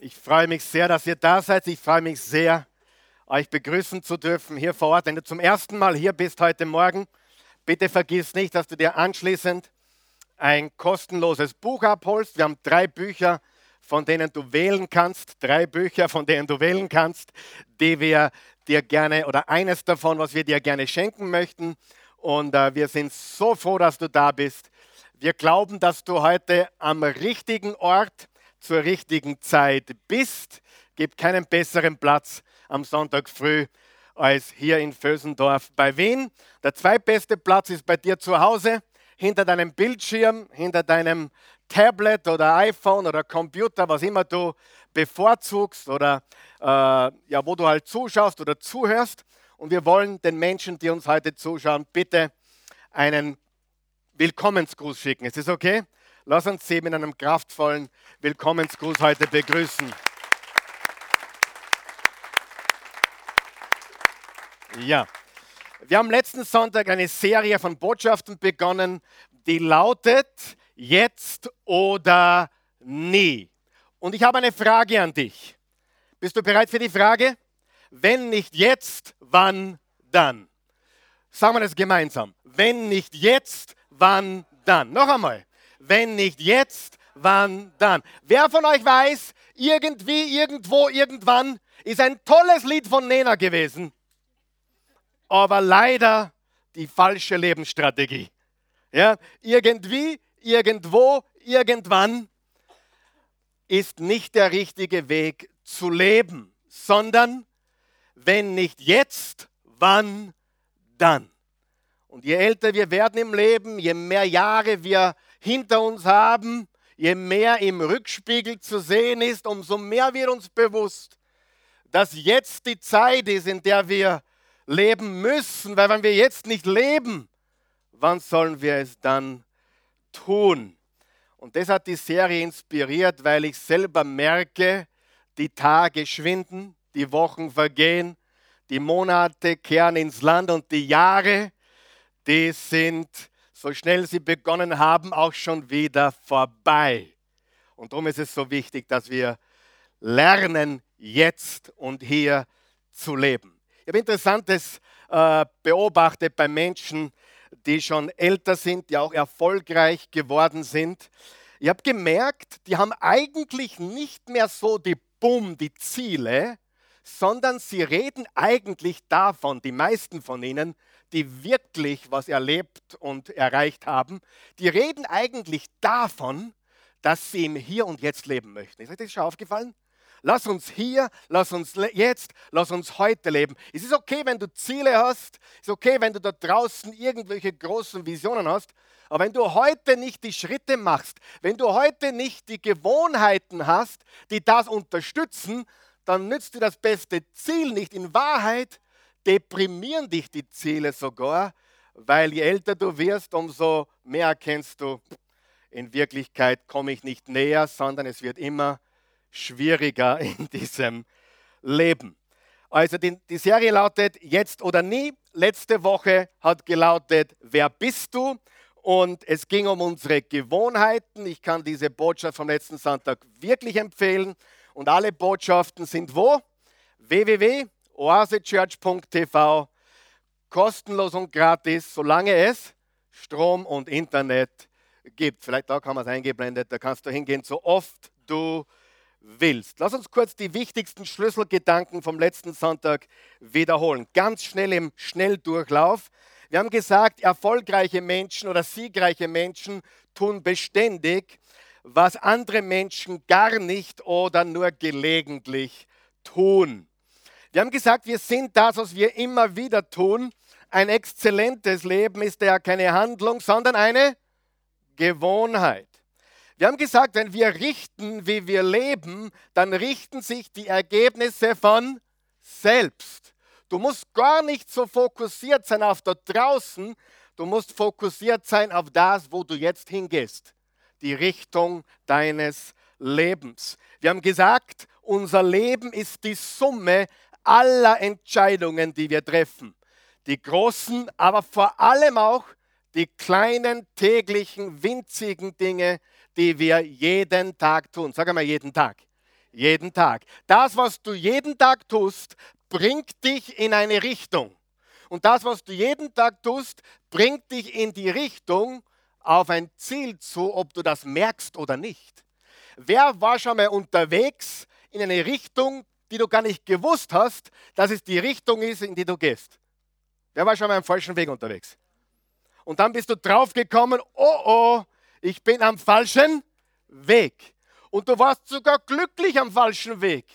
Ich freue mich sehr, dass ihr da seid. Ich freue mich sehr, euch begrüßen zu dürfen hier vor Ort. Wenn du zum ersten Mal hier bist heute Morgen, bitte vergiss nicht, dass du dir anschließend ein kostenloses Buch abholst. Wir haben drei Bücher, von denen du wählen kannst. Drei Bücher, von denen du wählen kannst, die wir dir gerne oder eines davon, was wir dir gerne schenken möchten. Und äh, wir sind so froh, dass du da bist. Wir glauben, dass du heute am richtigen Ort bist zur richtigen Zeit bist. Gibt keinen besseren Platz am Sonntag früh als hier in Vösendorf bei Wien. Der zweitbeste Platz ist bei dir zu Hause, hinter deinem Bildschirm, hinter deinem Tablet oder iPhone oder Computer, was immer du bevorzugst oder äh, ja, wo du halt zuschaust oder zuhörst. Und wir wollen den Menschen, die uns heute zuschauen, bitte einen Willkommensgruß schicken. Ist das okay? Lass uns sie mit einem kraftvollen Willkommensgruß heute begrüßen. Ja, wir haben letzten Sonntag eine Serie von Botschaften begonnen, die lautet Jetzt oder nie. Und ich habe eine Frage an dich. Bist du bereit für die Frage? Wenn nicht jetzt, wann dann? Sagen wir das gemeinsam. Wenn nicht jetzt, wann dann? Noch einmal. Wenn nicht jetzt, wann dann? Wer von euch weiß, irgendwie, irgendwo, irgendwann ist ein tolles Lied von Nena gewesen, aber leider die falsche Lebensstrategie. Ja, irgendwie, irgendwo, irgendwann ist nicht der richtige Weg zu leben, sondern wenn nicht jetzt, wann dann? Und je älter wir werden im Leben, je mehr Jahre wir hinter uns haben, je mehr im Rückspiegel zu sehen ist, umso mehr wird uns bewusst, dass jetzt die Zeit ist, in der wir leben müssen, weil wenn wir jetzt nicht leben, wann sollen wir es dann tun? Und das hat die Serie inspiriert, weil ich selber merke, die Tage schwinden, die Wochen vergehen, die Monate kehren ins Land und die Jahre, die sind so schnell sie begonnen haben, auch schon wieder vorbei. Und darum ist es so wichtig, dass wir lernen, jetzt und hier zu leben. Ich habe Interessantes äh, beobachtet bei Menschen, die schon älter sind, die auch erfolgreich geworden sind. Ich habe gemerkt, die haben eigentlich nicht mehr so die Bumm, die Ziele, sondern sie reden eigentlich davon, die meisten von ihnen, die wirklich was erlebt und erreicht haben, die reden eigentlich davon, dass sie im Hier und Jetzt leben möchten. Ist euch das schon aufgefallen? Lass uns hier, lass uns jetzt, lass uns heute leben. Es ist okay, wenn du Ziele hast, es ist okay, wenn du da draußen irgendwelche großen Visionen hast, aber wenn du heute nicht die Schritte machst, wenn du heute nicht die Gewohnheiten hast, die das unterstützen, dann nützt dir das beste Ziel nicht. In Wahrheit deprimieren dich die Ziele sogar, weil je älter du wirst, umso mehr erkennst du, in Wirklichkeit komme ich nicht näher, sondern es wird immer schwieriger in diesem Leben. Also die, die Serie lautet Jetzt oder nie. Letzte Woche hat gelautet, wer bist du? Und es ging um unsere Gewohnheiten. Ich kann diese Botschaft vom letzten Sonntag wirklich empfehlen. Und alle Botschaften sind wo? www oasechurch.tv, kostenlos und gratis, solange es Strom und Internet gibt. Vielleicht da kann man es eingeblendet, da kannst du hingehen, so oft du willst. Lass uns kurz die wichtigsten Schlüsselgedanken vom letzten Sonntag wiederholen. Ganz schnell im Schnelldurchlauf. Wir haben gesagt, erfolgreiche Menschen oder siegreiche Menschen tun beständig, was andere Menschen gar nicht oder nur gelegentlich tun. Wir haben gesagt, wir sind das, was wir immer wieder tun. Ein exzellentes Leben ist ja keine Handlung, sondern eine Gewohnheit. Wir haben gesagt, wenn wir richten, wie wir leben, dann richten sich die Ergebnisse von selbst. Du musst gar nicht so fokussiert sein auf da draußen, du musst fokussiert sein auf das, wo du jetzt hingehst. Die Richtung deines Lebens. Wir haben gesagt, unser Leben ist die Summe aller Entscheidungen, die wir treffen. Die großen, aber vor allem auch die kleinen, täglichen, winzigen Dinge, die wir jeden Tag tun. Sag einmal jeden Tag. Jeden Tag. Das, was du jeden Tag tust, bringt dich in eine Richtung. Und das, was du jeden Tag tust, bringt dich in die Richtung auf ein Ziel zu, ob du das merkst oder nicht. Wer war schon mal unterwegs in eine Richtung, die du gar nicht gewusst hast, dass es die Richtung ist, in die du gehst? Wer war schon mal am falschen Weg unterwegs? Und dann bist du draufgekommen, oh oh, ich bin am falschen Weg. Und du warst sogar glücklich am falschen Weg.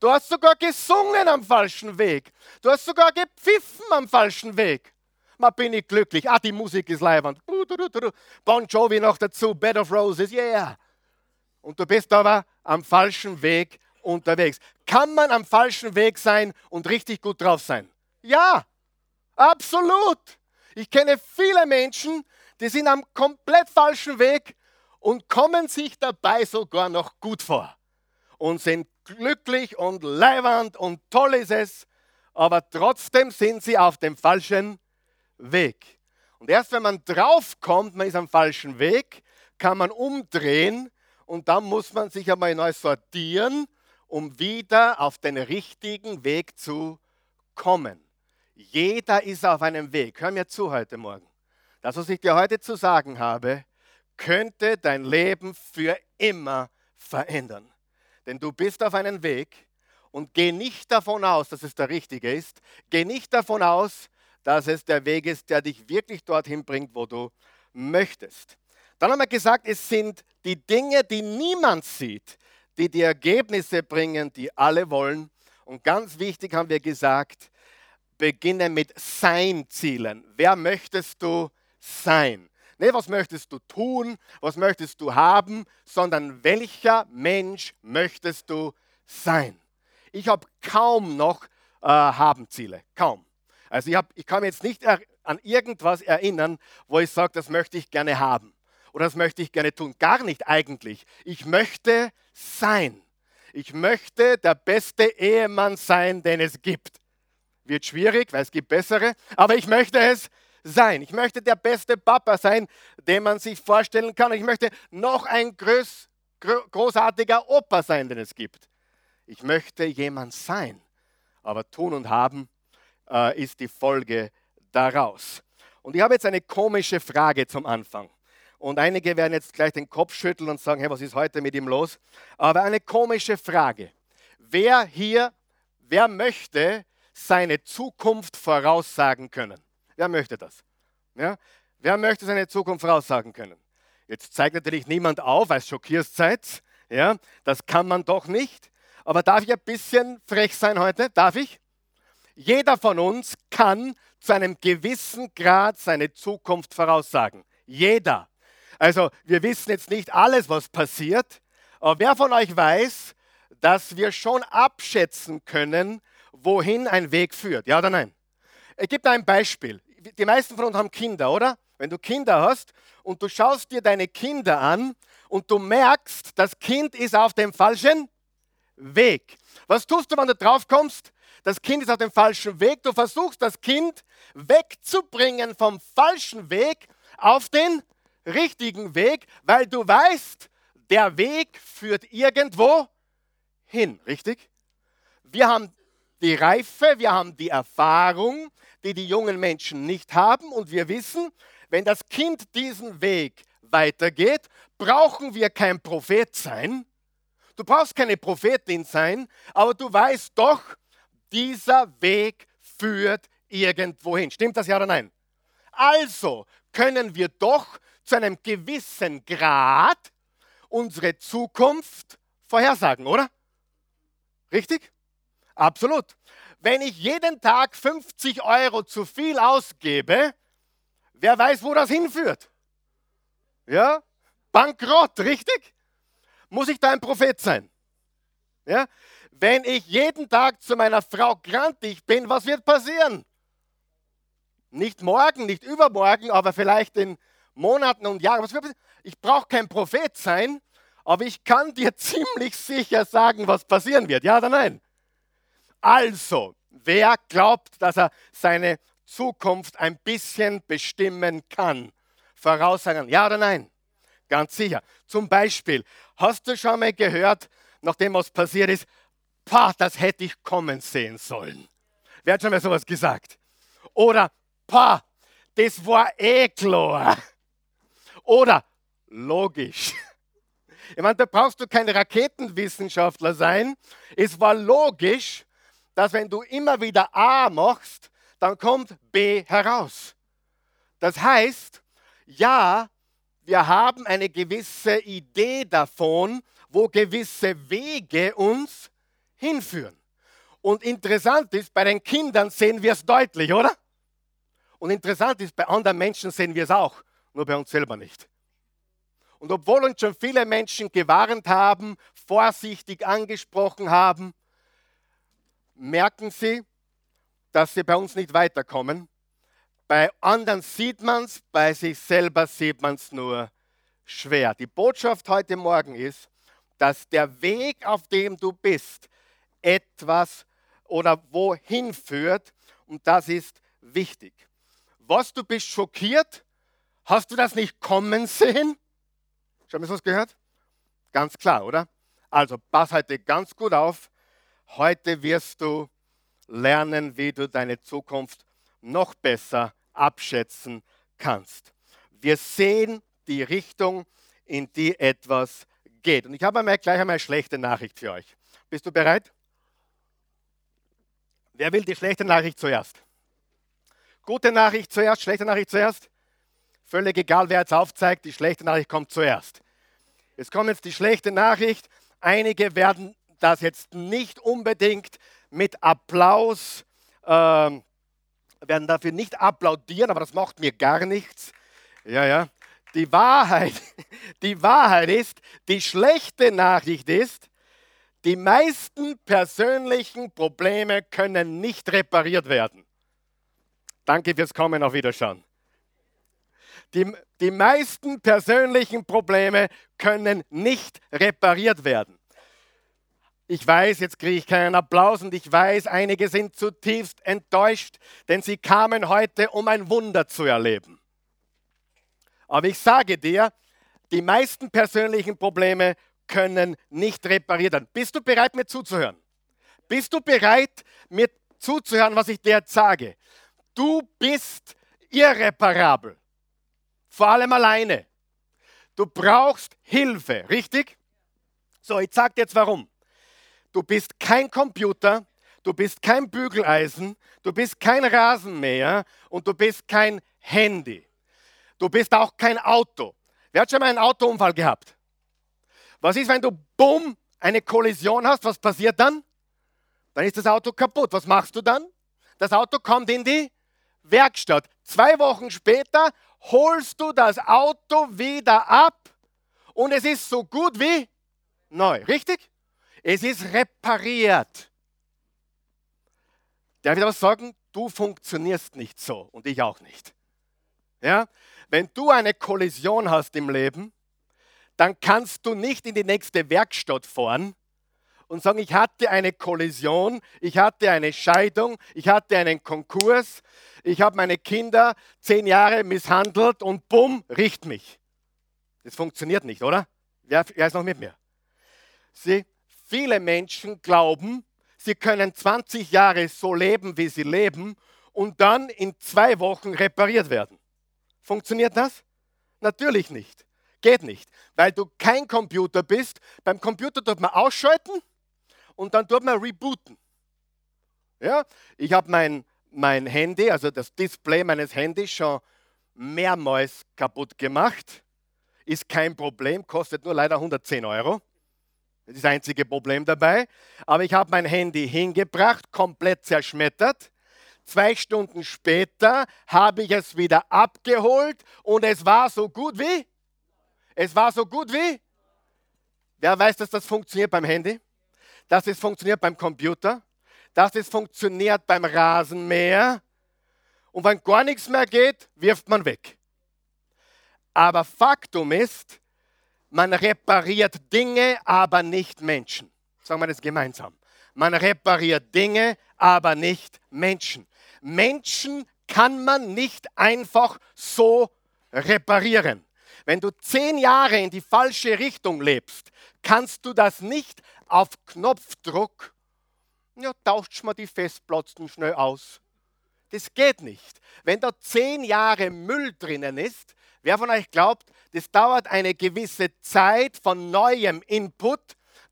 Du hast sogar gesungen am falschen Weg. Du hast sogar gepfiffen am falschen Weg. Mal bin ich glücklich. Ah, die Musik ist leibend. Bon Jovi noch dazu, Bed of Roses, yeah. Und du bist aber am falschen Weg unterwegs. Kann man am falschen Weg sein und richtig gut drauf sein? Ja, absolut. Ich kenne viele Menschen, die sind am komplett falschen Weg und kommen sich dabei sogar noch gut vor und sind glücklich und leiwand und toll ist es, aber trotzdem sind sie auf dem falschen Weg. Und erst wenn man draufkommt, man ist am falschen Weg, kann man umdrehen und dann muss man sich einmal neu sortieren, um wieder auf den richtigen Weg zu kommen. Jeder ist auf einem Weg. Hör mir zu heute Morgen. Das, was ich dir heute zu sagen habe, könnte dein Leben für immer verändern. Denn du bist auf einem Weg und geh nicht davon aus, dass es der richtige ist. Geh nicht davon aus, dass es der Weg ist, der dich wirklich dorthin bringt, wo du möchtest. Dann haben wir gesagt, es sind die Dinge, die niemand sieht, die die Ergebnisse bringen, die alle wollen. Und ganz wichtig haben wir gesagt, beginne mit Sein-Zielen. Wer möchtest du sein? Nicht, was möchtest du tun, was möchtest du haben, sondern welcher Mensch möchtest du sein? Ich habe kaum noch äh, Haben-Ziele, kaum. Also ich, hab, ich kann mich jetzt nicht an irgendwas erinnern, wo ich sage, das möchte ich gerne haben oder das möchte ich gerne tun. Gar nicht eigentlich. Ich möchte sein. Ich möchte der beste Ehemann sein, den es gibt. Wird schwierig, weil es gibt bessere, aber ich möchte es sein. Ich möchte der beste Papa sein, den man sich vorstellen kann. Ich möchte noch ein groß, großartiger Opa sein, den es gibt. Ich möchte jemand sein. Aber tun und haben äh, ist die Folge daraus. Und ich habe jetzt eine komische Frage zum Anfang. Und einige werden jetzt gleich den Kopf schütteln und sagen, hey, was ist heute mit ihm los? Aber eine komische Frage. Wer hier, wer möchte seine Zukunft voraussagen können? Wer möchte das? Ja? Wer möchte seine Zukunft voraussagen können? Jetzt zeigt natürlich niemand auf, als schockierst seid. Ja? Das kann man doch nicht. Aber darf ich ein bisschen frech sein heute? Darf ich? Jeder von uns kann zu einem gewissen Grad seine Zukunft voraussagen. Jeder. Also wir wissen jetzt nicht alles, was passiert, aber wer von euch weiß, dass wir schon abschätzen können, wohin ein Weg führt? Ja oder nein? Ich gebe ein Beispiel die meisten von uns haben Kinder, oder? Wenn du Kinder hast und du schaust dir deine Kinder an und du merkst, das Kind ist auf dem falschen Weg. Was tust du, wenn du drauf kommst? Das Kind ist auf dem falschen Weg. Du versuchst das Kind wegzubringen vom falschen Weg auf den richtigen Weg, weil du weißt, der Weg führt irgendwo hin, richtig? Wir haben die Reife, wir haben die Erfahrung, die die jungen Menschen nicht haben. Und wir wissen, wenn das Kind diesen Weg weitergeht, brauchen wir kein Prophet sein. Du brauchst keine Prophetin sein, aber du weißt doch, dieser Weg führt irgendwohin. Stimmt das ja oder nein? Also können wir doch zu einem gewissen Grad unsere Zukunft vorhersagen, oder? Richtig? Absolut. Wenn ich jeden Tag 50 Euro zu viel ausgebe, wer weiß, wo das hinführt? Ja? Bankrott, richtig? Muss ich da ein Prophet sein? Ja? Wenn ich jeden Tag zu meiner Frau grantig bin, was wird passieren? Nicht morgen, nicht übermorgen, aber vielleicht in Monaten und Jahren. Ich brauche kein Prophet sein, aber ich kann dir ziemlich sicher sagen, was passieren wird. Ja oder nein? Also, wer glaubt, dass er seine Zukunft ein bisschen bestimmen kann? Voraussagen, ja oder nein? Ganz sicher. Zum Beispiel, hast du schon mal gehört, nachdem was passiert ist, pah, das hätte ich kommen sehen sollen. Wer hat schon mal sowas gesagt? Oder, pah, das war eh klar. Oder, logisch. Ich meine, da brauchst du kein Raketenwissenschaftler sein. Es war logisch, dass wenn du immer wieder A machst, dann kommt B heraus. Das heißt, ja, wir haben eine gewisse Idee davon, wo gewisse Wege uns hinführen. Und interessant ist, bei den Kindern sehen wir es deutlich, oder? Und interessant ist, bei anderen Menschen sehen wir es auch, nur bei uns selber nicht. Und obwohl uns schon viele Menschen gewarnt haben, vorsichtig angesprochen haben, merken sie, dass sie bei uns nicht weiterkommen. Bei anderen sieht man es, bei sich selber sieht man es nur schwer. Die Botschaft heute Morgen ist, dass der Weg, auf dem du bist, etwas oder wohin führt und das ist wichtig. Was du bist schockiert, hast du das nicht kommen sehen? Schon mal was gehört? Ganz klar, oder? Also pass heute ganz gut auf. Heute wirst du lernen, wie du deine Zukunft noch besser abschätzen kannst. Wir sehen die Richtung, in die etwas geht. Und ich habe einmal gleich einmal eine schlechte Nachricht für euch. Bist du bereit? Wer will die schlechte Nachricht zuerst? Gute Nachricht zuerst, schlechte Nachricht zuerst? Völlig egal, wer jetzt aufzeigt, die schlechte Nachricht kommt zuerst. Es kommt jetzt die schlechte Nachricht. Einige werden das jetzt nicht unbedingt mit Applaus, äh, werden dafür nicht applaudieren, aber das macht mir gar nichts. Ja, ja. Die Wahrheit, die Wahrheit ist, die schlechte Nachricht ist, die meisten persönlichen Probleme können nicht repariert werden. Danke fürs Kommen, auf Wiederschauen. Die, die meisten persönlichen Probleme können nicht repariert werden. Ich weiß, jetzt kriege ich keinen Applaus und ich weiß, einige sind zutiefst enttäuscht, denn sie kamen heute, um ein Wunder zu erleben. Aber ich sage dir, die meisten persönlichen Probleme können nicht repariert werden. Bist du bereit, mir zuzuhören? Bist du bereit, mir zuzuhören, was ich dir jetzt sage? Du bist irreparabel. Vor allem alleine. Du brauchst Hilfe, richtig? So, ich sage dir jetzt warum. Du bist kein Computer, du bist kein Bügeleisen, du bist kein Rasenmäher und du bist kein Handy. Du bist auch kein Auto. Wer hat schon mal einen Autounfall gehabt? Was ist, wenn du bumm eine Kollision hast? Was passiert dann? Dann ist das Auto kaputt. Was machst du dann? Das Auto kommt in die Werkstatt. Zwei Wochen später holst du das Auto wieder ab und es ist so gut wie neu. Richtig? Es ist repariert. Darf ich was sagen? Du funktionierst nicht so und ich auch nicht. Ja? Wenn du eine Kollision hast im Leben, dann kannst du nicht in die nächste Werkstatt fahren und sagen, ich hatte eine Kollision, ich hatte eine Scheidung, ich hatte einen Konkurs, ich habe meine Kinder zehn Jahre misshandelt und bumm, riecht mich. Das funktioniert nicht, oder? Wer, wer ist noch mit mir? Sie, viele Menschen glauben, sie können 20 Jahre so leben, wie sie leben und dann in zwei Wochen repariert werden. Funktioniert das? Natürlich nicht. Geht nicht, weil du kein Computer bist. Beim Computer tut man ausschalten und dann tut man rebooten. Ja? Ich habe mein, mein Handy, also das Display meines Handys schon mehrmals kaputt gemacht. Ist kein Problem, kostet nur leider 110 Euro. Das ist das einzige Problem dabei. Aber ich habe mein Handy hingebracht, komplett zerschmettert. Zwei Stunden später habe ich es wieder abgeholt und es war so gut wie? Es war so gut wie? Wer weiß, dass das funktioniert beim Handy? Dass es funktioniert beim Computer? Dass es funktioniert beim Rasenmäher? Und wenn gar nichts mehr geht, wirft man weg. Aber Faktum ist, man repariert Dinge, aber nicht Menschen. Sagen wir das gemeinsam. Man repariert Dinge, aber nicht Menschen. Menschen kann man nicht einfach so reparieren. Wenn du zehn Jahre in die falsche Richtung lebst, kannst du das nicht auf Knopfdruck, ja, tauscht man die Festplatten schnell aus. Das geht nicht. Wenn da zehn Jahre Müll drinnen ist, wer von euch glaubt, das dauert eine gewisse Zeit von neuem Input,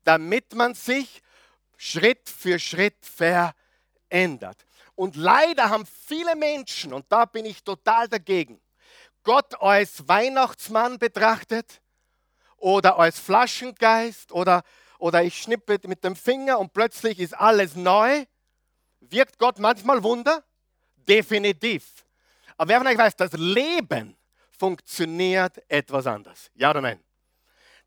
damit man sich Schritt für Schritt verändert. Und leider haben viele Menschen, und da bin ich total dagegen, Gott als Weihnachtsmann betrachtet oder als Flaschengeist oder, oder ich schnippe mit dem Finger und plötzlich ist alles neu. Wirkt Gott manchmal Wunder? Definitiv. Aber wer von euch weiß, das Leben funktioniert etwas anders. Ja oder nein?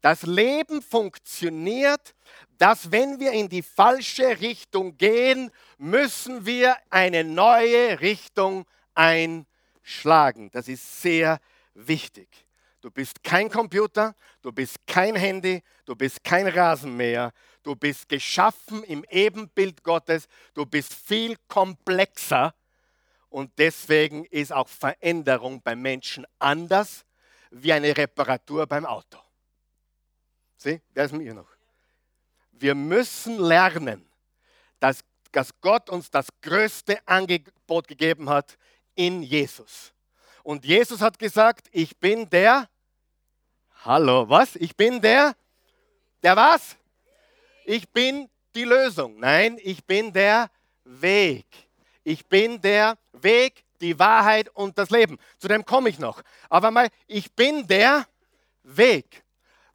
Das Leben funktioniert, dass wenn wir in die falsche Richtung gehen, müssen wir eine neue Richtung einschlagen. Das ist sehr wichtig. Du bist kein Computer, du bist kein Handy, du bist kein Rasenmäher, du bist geschaffen im Ebenbild Gottes, du bist viel komplexer und deswegen ist auch Veränderung beim Menschen anders wie eine Reparatur beim Auto. Sieh, wer ist mit mir noch? Wir müssen lernen, dass, dass Gott uns das größte Angebot gegeben hat in Jesus. Und Jesus hat gesagt, ich bin der, hallo, was? Ich bin der, der was? Ich bin die Lösung. Nein, ich bin der Weg. Ich bin der Weg, die Wahrheit und das Leben. Zu dem komme ich noch. Aber mal, ich bin der Weg.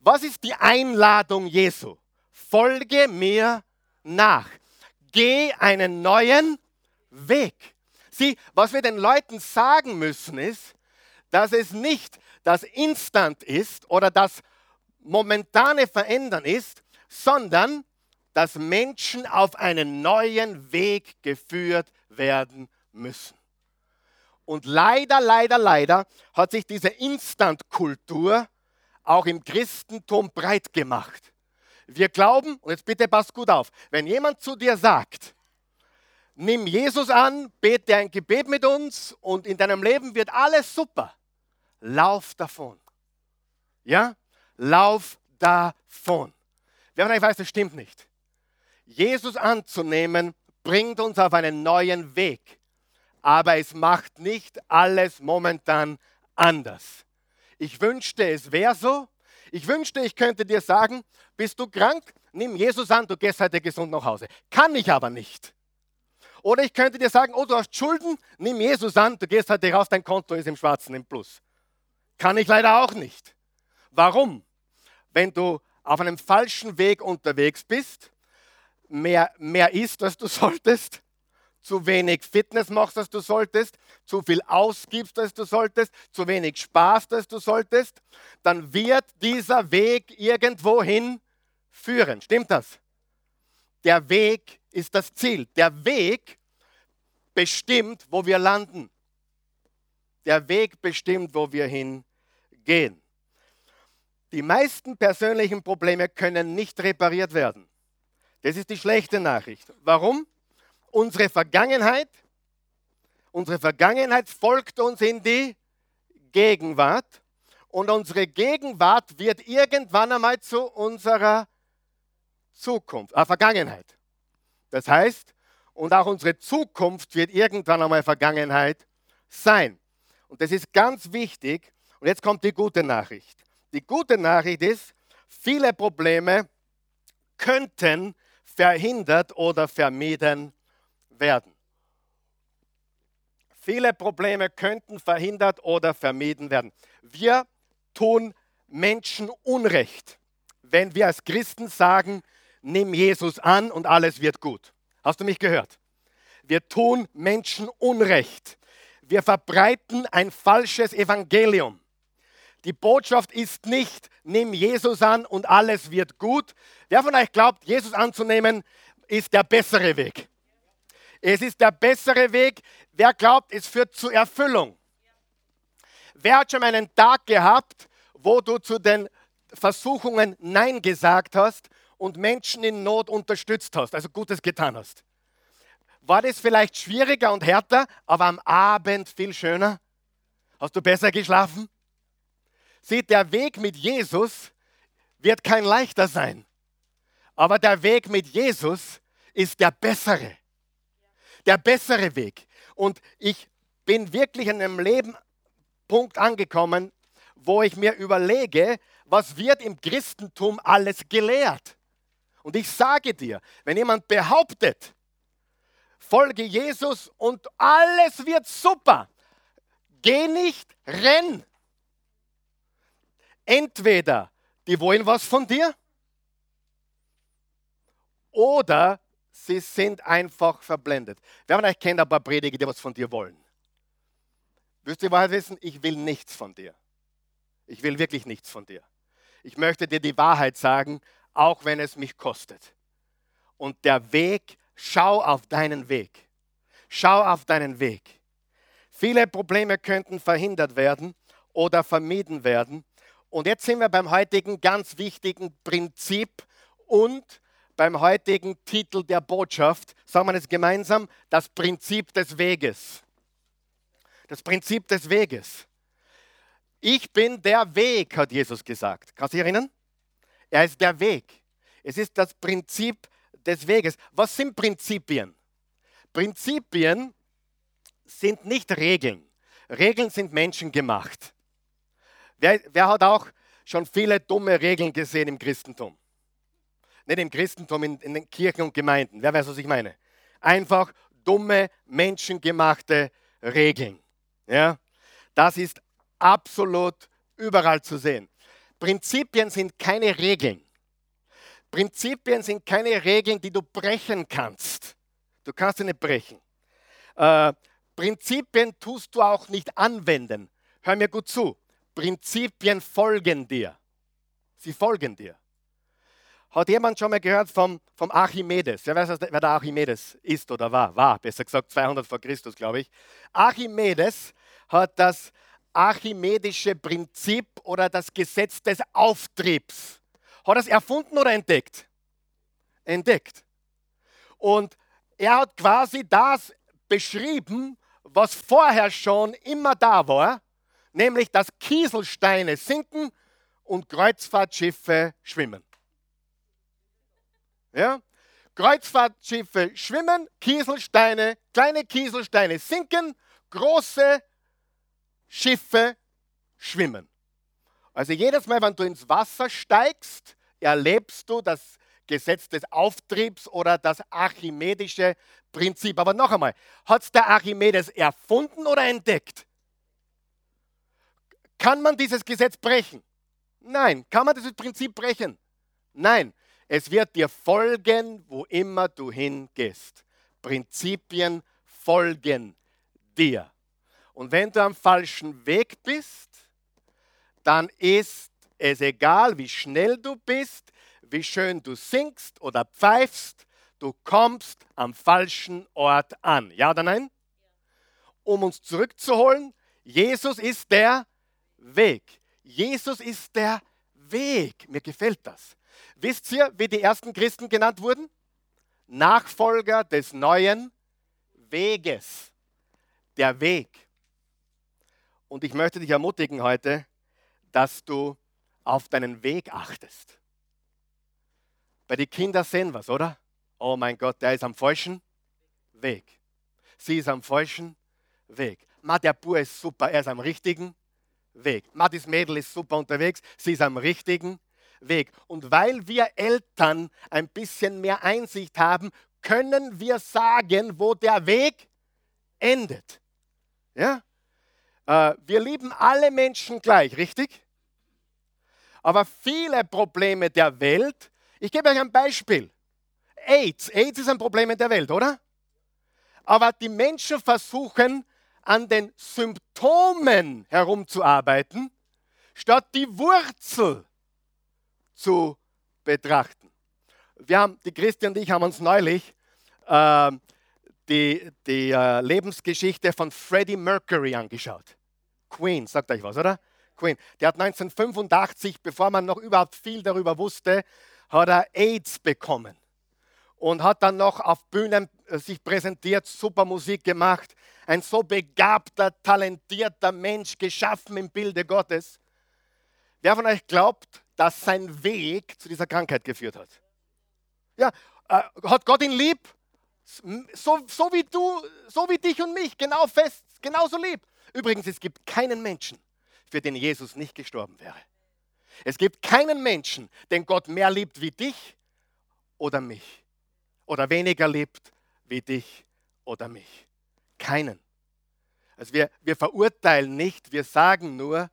Was ist die Einladung Jesu? Folge mir nach. Geh einen neuen Weg. Sieh, was wir den Leuten sagen müssen ist, dass es nicht das Instant ist oder das momentane Verändern ist, sondern dass Menschen auf einen neuen Weg geführt werden müssen. Und leider, leider, leider hat sich diese Instant-Kultur auch im Christentum breit gemacht. Wir glauben, und jetzt bitte passt gut auf, wenn jemand zu dir sagt, nimm Jesus an, bete ein Gebet mit uns und in deinem Leben wird alles super, lauf davon. Ja? Lauf davon. Wer von euch weiß, das stimmt nicht. Jesus anzunehmen, bringt uns auf einen neuen Weg. Aber es macht nicht alles momentan anders. Ich wünschte, es wäre so. Ich wünschte, ich könnte dir sagen, bist du krank? Nimm Jesus an, du gehst heute gesund nach Hause. Kann ich aber nicht. Oder ich könnte dir sagen, oh, du hast Schulden, nimm Jesus an, du gehst heute raus, dein Konto ist im Schwarzen, im Plus. Kann ich leider auch nicht. Warum? Wenn du auf einem falschen Weg unterwegs bist, mehr, mehr isst, als du solltest, zu wenig Fitness machst, als du solltest, zu viel ausgibst, als du solltest, zu wenig Spaß, als du solltest, dann wird dieser Weg irgendwohin führen. Stimmt das? Der Weg ist das Ziel. Der Weg bestimmt, wo wir landen. Der Weg bestimmt, wo wir hingehen. Die meisten persönlichen Probleme können nicht repariert werden. Das ist die schlechte Nachricht. Warum? Unsere Vergangenheit, unsere Vergangenheit folgt uns in die Gegenwart und unsere Gegenwart wird irgendwann einmal zu unserer Zukunft, äh, Vergangenheit. Das heißt, und auch unsere Zukunft wird irgendwann einmal Vergangenheit sein. Und das ist ganz wichtig. Und jetzt kommt die gute Nachricht. Die gute Nachricht ist, viele Probleme könnten verhindert oder vermieden werden. Viele Probleme könnten verhindert oder vermieden werden. Wir tun Menschen Unrecht, wenn wir als Christen sagen, nimm Jesus an und alles wird gut. Hast du mich gehört? Wir tun Menschen Unrecht. Wir verbreiten ein falsches Evangelium. Die Botschaft ist nicht, nimm Jesus an und alles wird gut. Wer von euch glaubt, Jesus anzunehmen, ist der bessere Weg? Es ist der bessere Weg. Wer glaubt, es führt zur Erfüllung? Wer hat schon einen Tag gehabt, wo du zu den Versuchungen Nein gesagt hast und Menschen in Not unterstützt hast, also Gutes getan hast? War das vielleicht schwieriger und härter, aber am Abend viel schöner? Hast du besser geschlafen? Seht, der Weg mit Jesus wird kein leichter sein. Aber der Weg mit Jesus ist der bessere. Der bessere Weg. Und ich bin wirklich in einem Lebenpunkt angekommen, wo ich mir überlege, was wird im Christentum alles gelehrt. Und ich sage dir, wenn jemand behauptet, folge Jesus und alles wird super, geh nicht, renn. Entweder die wollen was von dir oder sie sind einfach verblendet. Wer von euch kennt ein paar Prediger, die was von dir wollen? Wirst du die Wahrheit wissen? Ich will nichts von dir. Ich will wirklich nichts von dir. Ich möchte dir die Wahrheit sagen, auch wenn es mich kostet. Und der Weg, schau auf deinen Weg. Schau auf deinen Weg. Viele Probleme könnten verhindert werden oder vermieden werden. Und jetzt sind wir beim heutigen ganz wichtigen Prinzip und beim heutigen Titel der Botschaft. Sagen wir es gemeinsam, das Prinzip des Weges. Das Prinzip des Weges. Ich bin der Weg, hat Jesus gesagt. Kannst du dich erinnern? Er ist der Weg. Es ist das Prinzip des Weges. Was sind Prinzipien? Prinzipien sind nicht Regeln. Regeln sind menschengemacht. Wer, wer hat auch schon viele dumme Regeln gesehen im Christentum? Nicht im Christentum, in, in den Kirchen und Gemeinden. Wer weiß, was ich meine? Einfach dumme, menschengemachte Regeln. Ja? Das ist absolut überall zu sehen. Prinzipien sind keine Regeln. Prinzipien sind keine Regeln, die du brechen kannst. Du kannst sie nicht brechen. Äh, Prinzipien tust du auch nicht anwenden. Hör mir gut zu. Prinzipien folgen dir. Sie folgen dir. Hat jemand schon mal gehört vom, vom Archimedes? Wer weiß, wer der Archimedes ist oder war? War, besser gesagt, 200 vor Christus, glaube ich. Archimedes hat das archimedische Prinzip oder das Gesetz des Auftriebs. Hat er es erfunden oder entdeckt? Entdeckt. Und er hat quasi das beschrieben, was vorher schon immer da war, nämlich dass Kieselsteine sinken und Kreuzfahrtschiffe schwimmen. Ja? Kreuzfahrtschiffe schwimmen, Kieselsteine, kleine Kieselsteine sinken, große Schiffe schwimmen. Also jedes Mal, wenn du ins Wasser steigst, erlebst du das Gesetz des Auftriebs oder das archimedische Prinzip. Aber noch einmal, hat es der Archimedes erfunden oder entdeckt? Kann man dieses Gesetz brechen? Nein. Kann man dieses Prinzip brechen? Nein. Es wird dir folgen, wo immer du hingehst. Prinzipien folgen dir. Und wenn du am falschen Weg bist, dann ist es egal, wie schnell du bist, wie schön du singst oder pfeifst, du kommst am falschen Ort an. Ja oder nein? Um uns zurückzuholen, Jesus ist der Weg. Jesus ist der Weg. Mir gefällt das. Wisst ihr, wie die ersten Christen genannt wurden? Nachfolger des neuen Weges. Der Weg. Und ich möchte dich ermutigen heute, dass du auf deinen Weg achtest. Bei den Kindern sehen wir es, oder? Oh mein Gott, der ist am falschen Weg. Sie ist am falschen Weg. Ma, der Bub ist super, er ist am richtigen Weg. Ma, das Mädel ist super unterwegs, sie ist am richtigen Weg. Und weil wir Eltern ein bisschen mehr Einsicht haben, können wir sagen, wo der Weg endet. Ja? Äh, wir lieben alle Menschen gleich, richtig? Aber viele Probleme der Welt, ich gebe euch ein Beispiel. AIDS, AIDS ist ein Problem in der Welt, oder? Aber die Menschen versuchen an den Symptomen herumzuarbeiten, statt die Wurzel zu betrachten. Wir haben, die Christi und ich haben uns neulich äh, die, die äh, Lebensgeschichte von Freddie Mercury angeschaut. Queen, sagt euch was, oder? Queen. Der hat 1985, bevor man noch überhaupt viel darüber wusste, hat er AIDS bekommen und hat dann noch auf Bühnen äh, sich präsentiert, super Musik gemacht, ein so begabter, talentierter Mensch, geschaffen im Bilde Gottes. Wer von euch glaubt, dass sein Weg zu dieser Krankheit geführt hat? Ja, äh, hat Gott ihn lieb? So, so wie du, so wie dich und mich, genau fest, genauso lieb. Übrigens, es gibt keinen Menschen, für den Jesus nicht gestorben wäre. Es gibt keinen Menschen, den Gott mehr liebt wie dich oder mich. Oder weniger liebt wie dich oder mich. Keinen. Also wir, wir verurteilen nicht, wir sagen nur,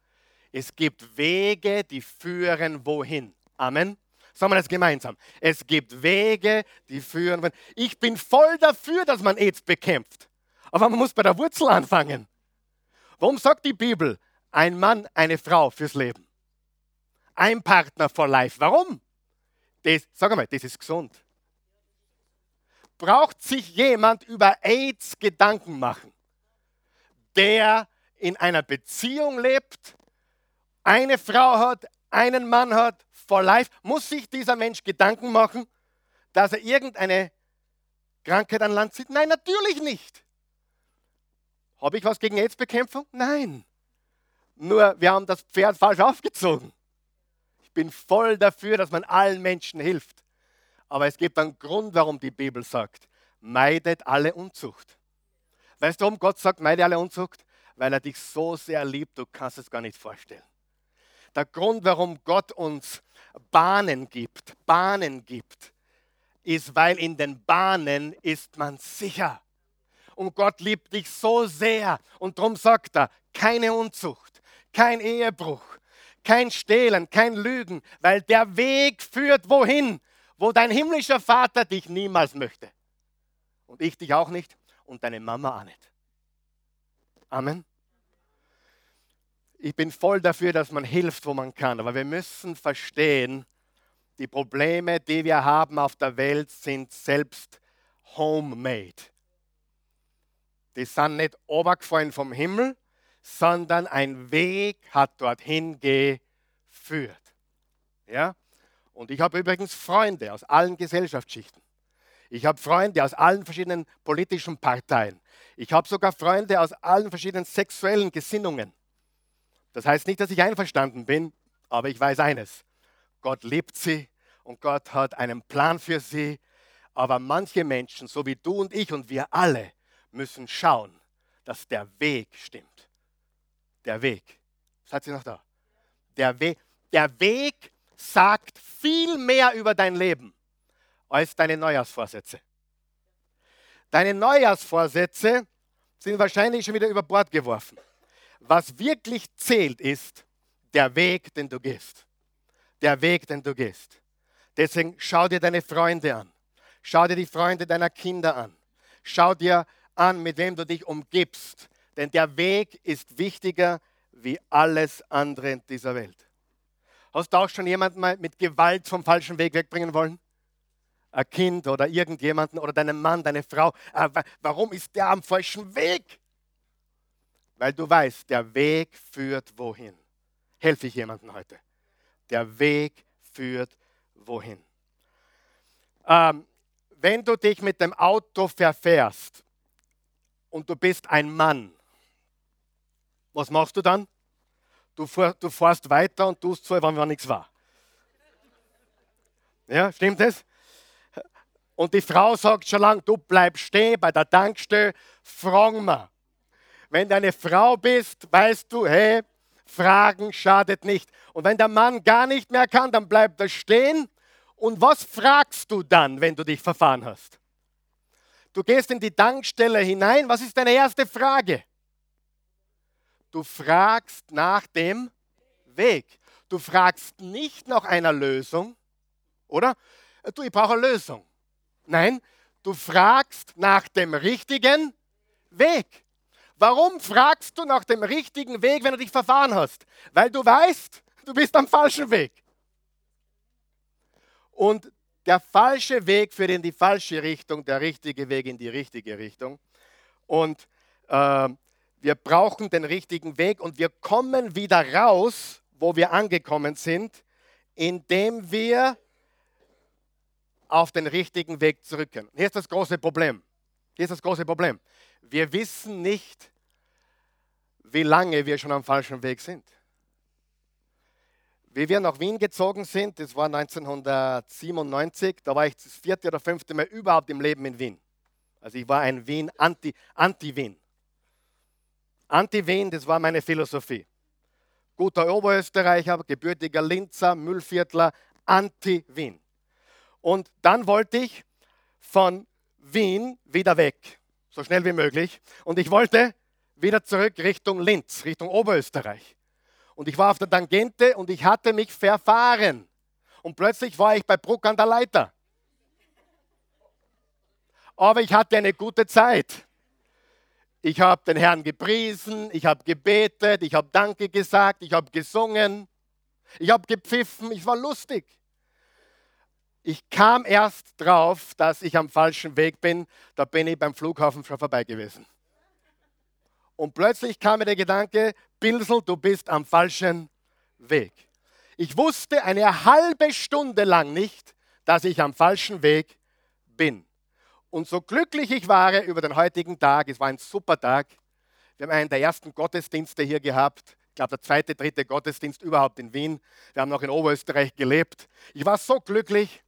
es gibt Wege, die führen wohin. Amen. Sagen wir das gemeinsam. Es gibt Wege, die führen. Ich bin voll dafür, dass man AIDS bekämpft. Aber man muss bei der Wurzel anfangen. Warum sagt die Bibel, ein Mann, eine Frau fürs Leben? Ein Partner for life. Warum? Das, sag mal, das ist gesund. Braucht sich jemand über AIDS Gedanken machen, der in einer Beziehung lebt, eine Frau hat, einen Mann hat, for life, muss sich dieser Mensch Gedanken machen, dass er irgendeine Krankheit an Land zieht? Nein, natürlich nicht. Habe ich was gegen AIDS-Bekämpfung? Nein. Nur wir haben das Pferd falsch aufgezogen. Ich bin voll dafür, dass man allen Menschen hilft. Aber es gibt einen Grund, warum die Bibel sagt, meidet alle Unzucht. Weißt du, warum Gott sagt, meide alle Unzucht? Weil er dich so sehr liebt, du kannst es gar nicht vorstellen. Der Grund, warum Gott uns Bahnen gibt, Bahnen gibt, ist, weil in den Bahnen ist man sicher. Und Gott liebt dich so sehr. Und darum sagt er, keine Unzucht, kein Ehebruch, kein Stehlen, kein Lügen, weil der Weg führt wohin, wo dein himmlischer Vater dich niemals möchte. Und ich dich auch nicht und deine Mama auch nicht. Amen ich bin voll dafür, dass man hilft, wo man kann. Aber wir müssen verstehen, die Probleme, die wir haben auf der Welt, sind selbst homemade. Die sind nicht obergefallen vom Himmel, sondern ein Weg hat dorthin geführt. Ja? Und ich habe übrigens Freunde aus allen Gesellschaftsschichten. Ich habe Freunde aus allen verschiedenen politischen Parteien. Ich habe sogar Freunde aus allen verschiedenen sexuellen Gesinnungen. Das heißt nicht, dass ich einverstanden bin, aber ich weiß eines. Gott liebt sie und Gott hat einen Plan für sie. Aber manche Menschen, so wie du und ich und wir alle, müssen schauen, dass der Weg stimmt. Der Weg. Seid ihr noch da? Der Weg, der Weg sagt viel mehr über dein Leben als deine Neujahrsvorsätze. Deine Neujahrsvorsätze sind wahrscheinlich schon wieder über Bord geworfen. Was wirklich zählt, ist der Weg, den du gehst. Der Weg, den du gehst. Deswegen schau dir deine Freunde an. Schau dir die Freunde deiner Kinder an. Schau dir an, mit wem du dich umgibst. Denn der Weg ist wichtiger wie alles andere in dieser Welt. Hast du auch schon jemanden mal mit Gewalt vom falschen Weg wegbringen wollen? Ein Kind oder irgendjemanden oder deinen Mann, deine Frau. Äh, warum ist der am falschen Weg? Weil du weißt, der Weg führt wohin. Helfe ich jemandem heute? Der Weg führt wohin. Ähm, wenn du dich mit dem Auto verfährst und du bist ein Mann, was machst du dann? Du, fuhr, du fährst weiter und tust so, wenn nichts war. Ja, stimmt es? Und die Frau sagt schon lange, du bleibst stehen bei der Tankstelle, frag mal, wenn du eine Frau bist, weißt du, hey, Fragen schadet nicht. Und wenn der Mann gar nicht mehr kann, dann bleibt er stehen. Und was fragst du dann, wenn du dich verfahren hast? Du gehst in die Tankstelle hinein. Was ist deine erste Frage? Du fragst nach dem Weg. Du fragst nicht nach einer Lösung, oder? Du, ich brauche eine Lösung. Nein, du fragst nach dem richtigen Weg. Warum fragst du nach dem richtigen Weg, wenn du dich verfahren hast? Weil du weißt, du bist am falschen Weg. Und der falsche Weg führt in die falsche Richtung, der richtige Weg in die richtige Richtung. Und äh, wir brauchen den richtigen Weg und wir kommen wieder raus, wo wir angekommen sind, indem wir auf den richtigen Weg zurückkehren. Hier ist das große Problem. Hier ist das große Problem. Wir wissen nicht, wie lange wir schon am falschen Weg sind. wie wir nach Wien gezogen sind, das war 1997, da war ich das vierte oder fünfte Mal überhaupt im Leben in Wien. Also ich war ein Wien, Anti-Wien. Anti Anti-Wien, das war meine Philosophie. Guter Oberösterreicher, gebürtiger Linzer, Müllviertler, Anti-Wien. Und dann wollte ich von Wien wieder weg, so schnell wie möglich. Und ich wollte wieder zurück Richtung Linz, Richtung Oberösterreich. Und ich war auf der Tangente und ich hatte mich verfahren. Und plötzlich war ich bei Bruck an der Leiter. Aber ich hatte eine gute Zeit. Ich habe den Herrn gepriesen, ich habe gebetet, ich habe Danke gesagt, ich habe gesungen, ich habe gepfiffen, ich war lustig. Ich kam erst drauf, dass ich am falschen Weg bin. Da bin ich beim Flughafen schon vorbei gewesen. Und plötzlich kam mir der Gedanke, Pilsel, du bist am falschen Weg. Ich wusste eine halbe Stunde lang nicht, dass ich am falschen Weg bin. Und so glücklich ich war über den heutigen Tag, es war ein super Tag. Wir haben einen der ersten Gottesdienste hier gehabt. Ich glaube, der zweite, dritte Gottesdienst überhaupt in Wien. Wir haben noch in Oberösterreich gelebt. Ich war so glücklich,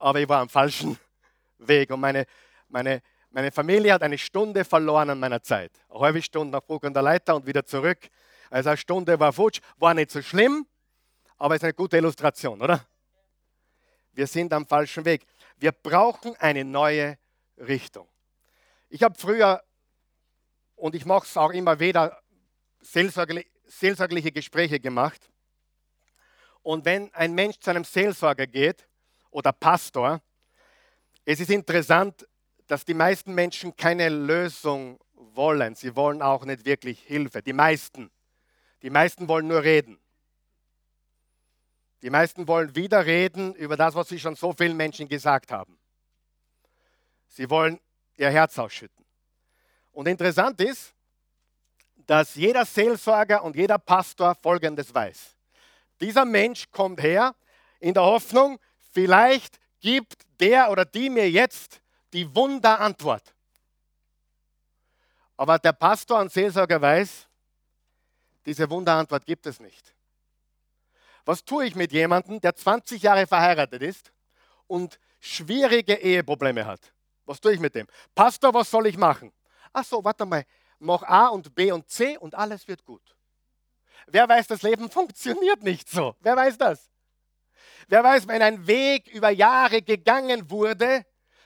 aber ich war am falschen Weg. Und meine, meine meine Familie hat eine Stunde verloren an meiner Zeit. Eine halbe Stunde nach Bruck an der Leiter und wieder zurück. Also eine Stunde war futsch. War nicht so schlimm, aber ist eine gute Illustration, oder? Wir sind am falschen Weg. Wir brauchen eine neue Richtung. Ich habe früher, und ich mache es auch immer wieder, seelsorgliche Gespräche gemacht. Und wenn ein Mensch zu einem Seelsorger geht oder Pastor, es ist interessant, dass die meisten Menschen keine Lösung wollen. Sie wollen auch nicht wirklich Hilfe. Die meisten. Die meisten wollen nur reden. Die meisten wollen wieder reden über das, was sie schon so vielen Menschen gesagt haben. Sie wollen ihr Herz ausschütten. Und interessant ist, dass jeder Seelsorger und jeder Pastor Folgendes weiß. Dieser Mensch kommt her in der Hoffnung, vielleicht gibt der oder die mir jetzt die Wunderantwort. Aber der Pastor und Seelsorger weiß, diese Wunderantwort gibt es nicht. Was tue ich mit jemandem, der 20 Jahre verheiratet ist und schwierige Eheprobleme hat? Was tue ich mit dem? Pastor, was soll ich machen? Ach so, warte mal, mach A und B und C und alles wird gut. Wer weiß, das Leben funktioniert nicht so? Wer weiß das? Wer weiß, wenn ein Weg über Jahre gegangen wurde,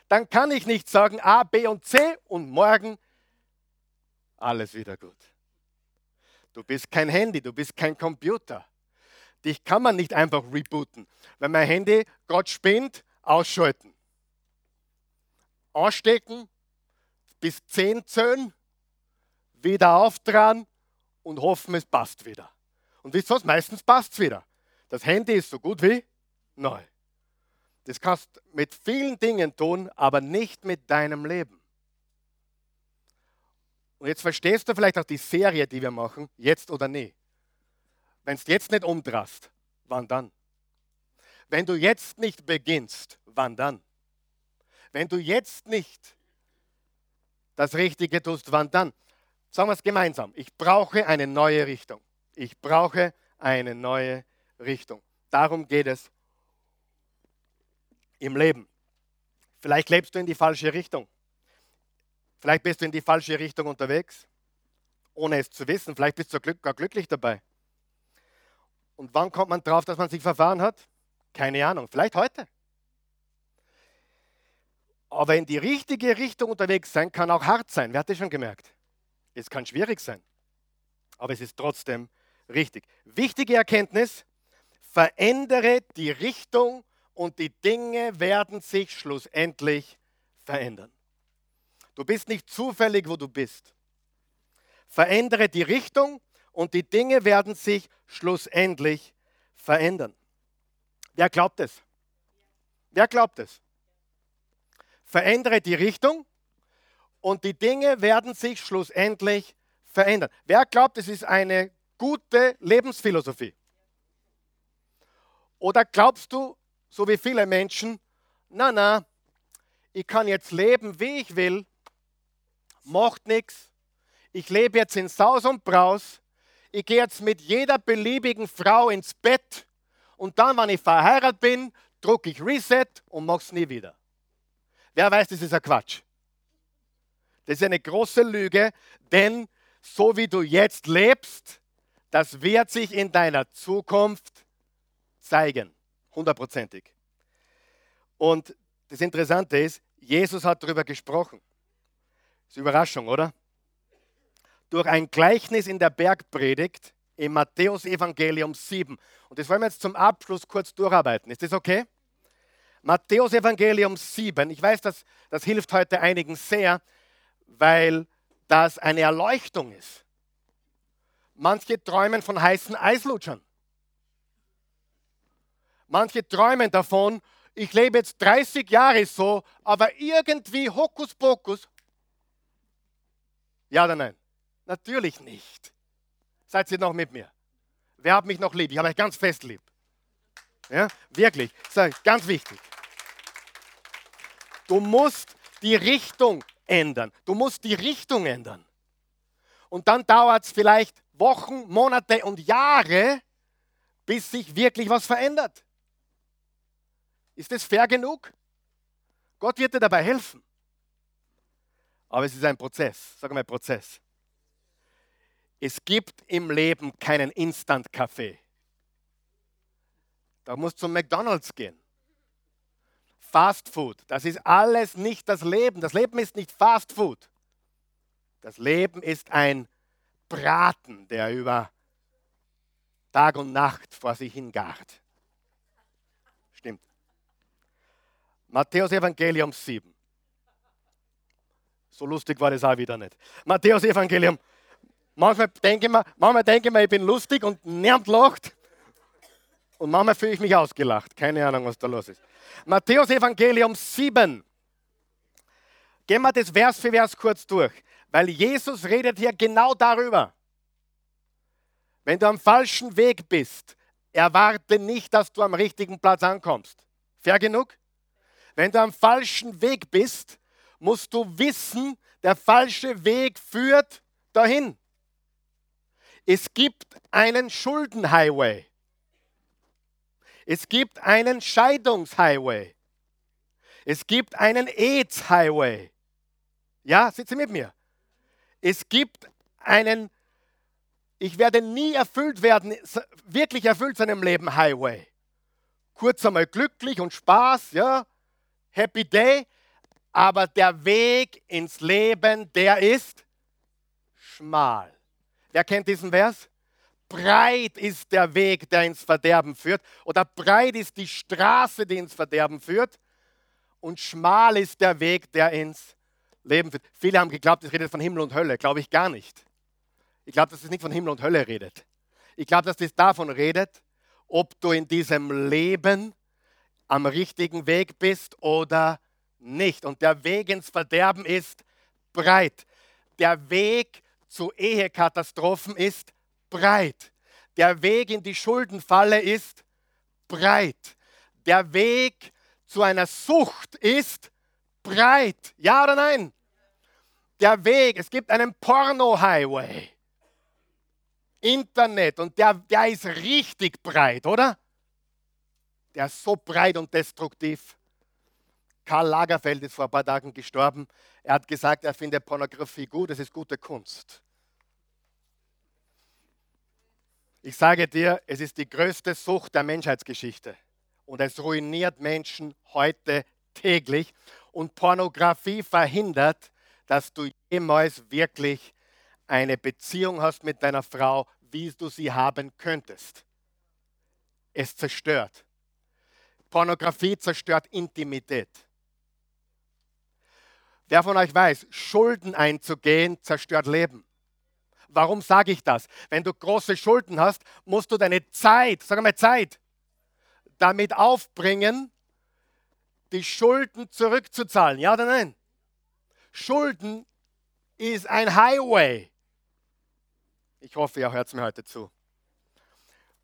dann kann ich nicht sagen A, B und C und morgen alles wieder gut. Du bist kein Handy, du bist kein Computer. Dich kann man nicht einfach rebooten. Wenn mein Handy Gott spinnt, ausschalten. Anstecken, bis 10 zählen, wieder auftragen und hoffen, es passt wieder. Und wisst ihr was? Meistens passt es wieder. Das Handy ist so gut wie neu. Das kannst mit vielen Dingen tun, aber nicht mit deinem Leben. Und jetzt verstehst du vielleicht auch die Serie, die wir machen, jetzt oder nie. Wenn es jetzt nicht umdrast, wann dann? Wenn du jetzt nicht beginnst, wann dann? Wenn du jetzt nicht das Richtige tust, wann dann? Sagen wir es gemeinsam. Ich brauche eine neue Richtung. Ich brauche eine neue Richtung. Darum geht es im Leben. Vielleicht lebst du in die falsche Richtung. Vielleicht bist du in die falsche Richtung unterwegs, ohne es zu wissen. Vielleicht bist du gar glücklich dabei. Und wann kommt man drauf, dass man sich verfahren hat? Keine Ahnung. Vielleicht heute. Aber in die richtige Richtung unterwegs sein kann auch hart sein. Wer hat das schon gemerkt? Es kann schwierig sein. Aber es ist trotzdem richtig. Wichtige Erkenntnis, verändere die Richtung und die Dinge werden sich schlussendlich verändern. Du bist nicht zufällig, wo du bist. Verändere die Richtung und die Dinge werden sich schlussendlich verändern. Wer glaubt es? Wer glaubt es? Verändere die Richtung und die Dinge werden sich schlussendlich verändern. Wer glaubt, es ist eine gute Lebensphilosophie? Oder glaubst du, so wie viele Menschen, na na, ich kann jetzt leben, wie ich will, macht nichts, ich lebe jetzt in Saus und Braus, ich gehe jetzt mit jeder beliebigen Frau ins Bett und dann, wenn ich verheiratet bin, drucke ich Reset und mache es nie wieder. Wer weiß, das ist ein Quatsch. Das ist eine große Lüge, denn so wie du jetzt lebst, das wird sich in deiner Zukunft zeigen. Hundertprozentig. Und das Interessante ist, Jesus hat darüber gesprochen. Das ist Überraschung, oder? Durch ein Gleichnis in der Bergpredigt im Matthäus Evangelium 7. Und das wollen wir jetzt zum Abschluss kurz durcharbeiten. Ist das okay? Matthäus Evangelium 7. Ich weiß, dass das hilft heute einigen sehr, weil das eine Erleuchtung ist. Manche träumen von heißen Eislutschern. Manche träumen davon, ich lebe jetzt 30 Jahre so, aber irgendwie Hokuspokus. Ja oder nein? Natürlich nicht. Seid ihr noch mit mir? Wer hat mich noch lieb? Ich habe euch ganz fest lieb. Ja, wirklich. Ganz wichtig. Du musst die Richtung ändern. Du musst die Richtung ändern. Und dann dauert es vielleicht Wochen, Monate und Jahre, bis sich wirklich was verändert. Ist das fair genug? Gott wird dir dabei helfen. Aber es ist ein Prozess. Sag mal Prozess. Es gibt im Leben keinen Instant-Kaffee. Da musst du zum McDonald's gehen. Fast Food, das ist alles nicht das Leben. Das Leben ist nicht Fast Food. Das Leben ist ein Braten, der über Tag und Nacht vor sich hingart. Stimmt. Matthäus Evangelium 7. So lustig war das auch wieder nicht. Matthäus Evangelium. Manchmal denke ich mir, manchmal denke ich, mir, ich bin lustig und niemand lacht. Und manchmal fühle ich mich ausgelacht. Keine Ahnung, was da los ist. Matthäus Evangelium 7. Gehen wir das Vers für Vers kurz durch, weil Jesus redet hier genau darüber. Wenn du am falschen Weg bist, erwarte nicht, dass du am richtigen Platz ankommst. Fair genug? Wenn du am falschen Weg bist, musst du wissen, der falsche Weg führt dahin. Es gibt einen Schuldenhighway. Es gibt einen Scheidungshighway. Es gibt einen AIDS-Highway. Ja, sitze mit mir. Es gibt einen, ich werde nie erfüllt werden, wirklich erfüllt sein im Leben Highway. Kurz einmal glücklich und Spaß, ja, Happy Day, aber der Weg ins Leben, der ist schmal. Wer kennt diesen Vers? breit ist der Weg, der ins Verderben führt, oder breit ist die Straße, die ins Verderben führt, und schmal ist der Weg, der ins Leben führt. Viele haben geglaubt, es redet von Himmel und Hölle. Glaube ich gar nicht. Ich glaube, dass es nicht von Himmel und Hölle redet. Ich glaube, dass es davon redet, ob du in diesem Leben am richtigen Weg bist oder nicht. Und der Weg ins Verderben ist breit. Der Weg zu Ehekatastrophen ist breit. Der Weg in die Schuldenfalle ist breit. Der Weg zu einer Sucht ist breit. Ja oder nein? Der Weg, es gibt einen Porno-Highway. Internet und der, der ist richtig breit, oder? Der ist so breit und destruktiv. Karl Lagerfeld ist vor ein paar Tagen gestorben. Er hat gesagt, er findet Pornografie gut, es ist gute Kunst. Ich sage dir, es ist die größte Sucht der Menschheitsgeschichte. Und es ruiniert Menschen heute täglich. Und Pornografie verhindert, dass du jemals wirklich eine Beziehung hast mit deiner Frau, wie du sie haben könntest. Es zerstört. Pornografie zerstört Intimität. Wer von euch weiß, Schulden einzugehen zerstört Leben. Warum sage ich das? Wenn du große Schulden hast, musst du deine Zeit, sag mal Zeit, damit aufbringen, die Schulden zurückzuzahlen. Ja oder nein? Schulden ist ein Highway. Ich hoffe, ihr hört mir heute zu.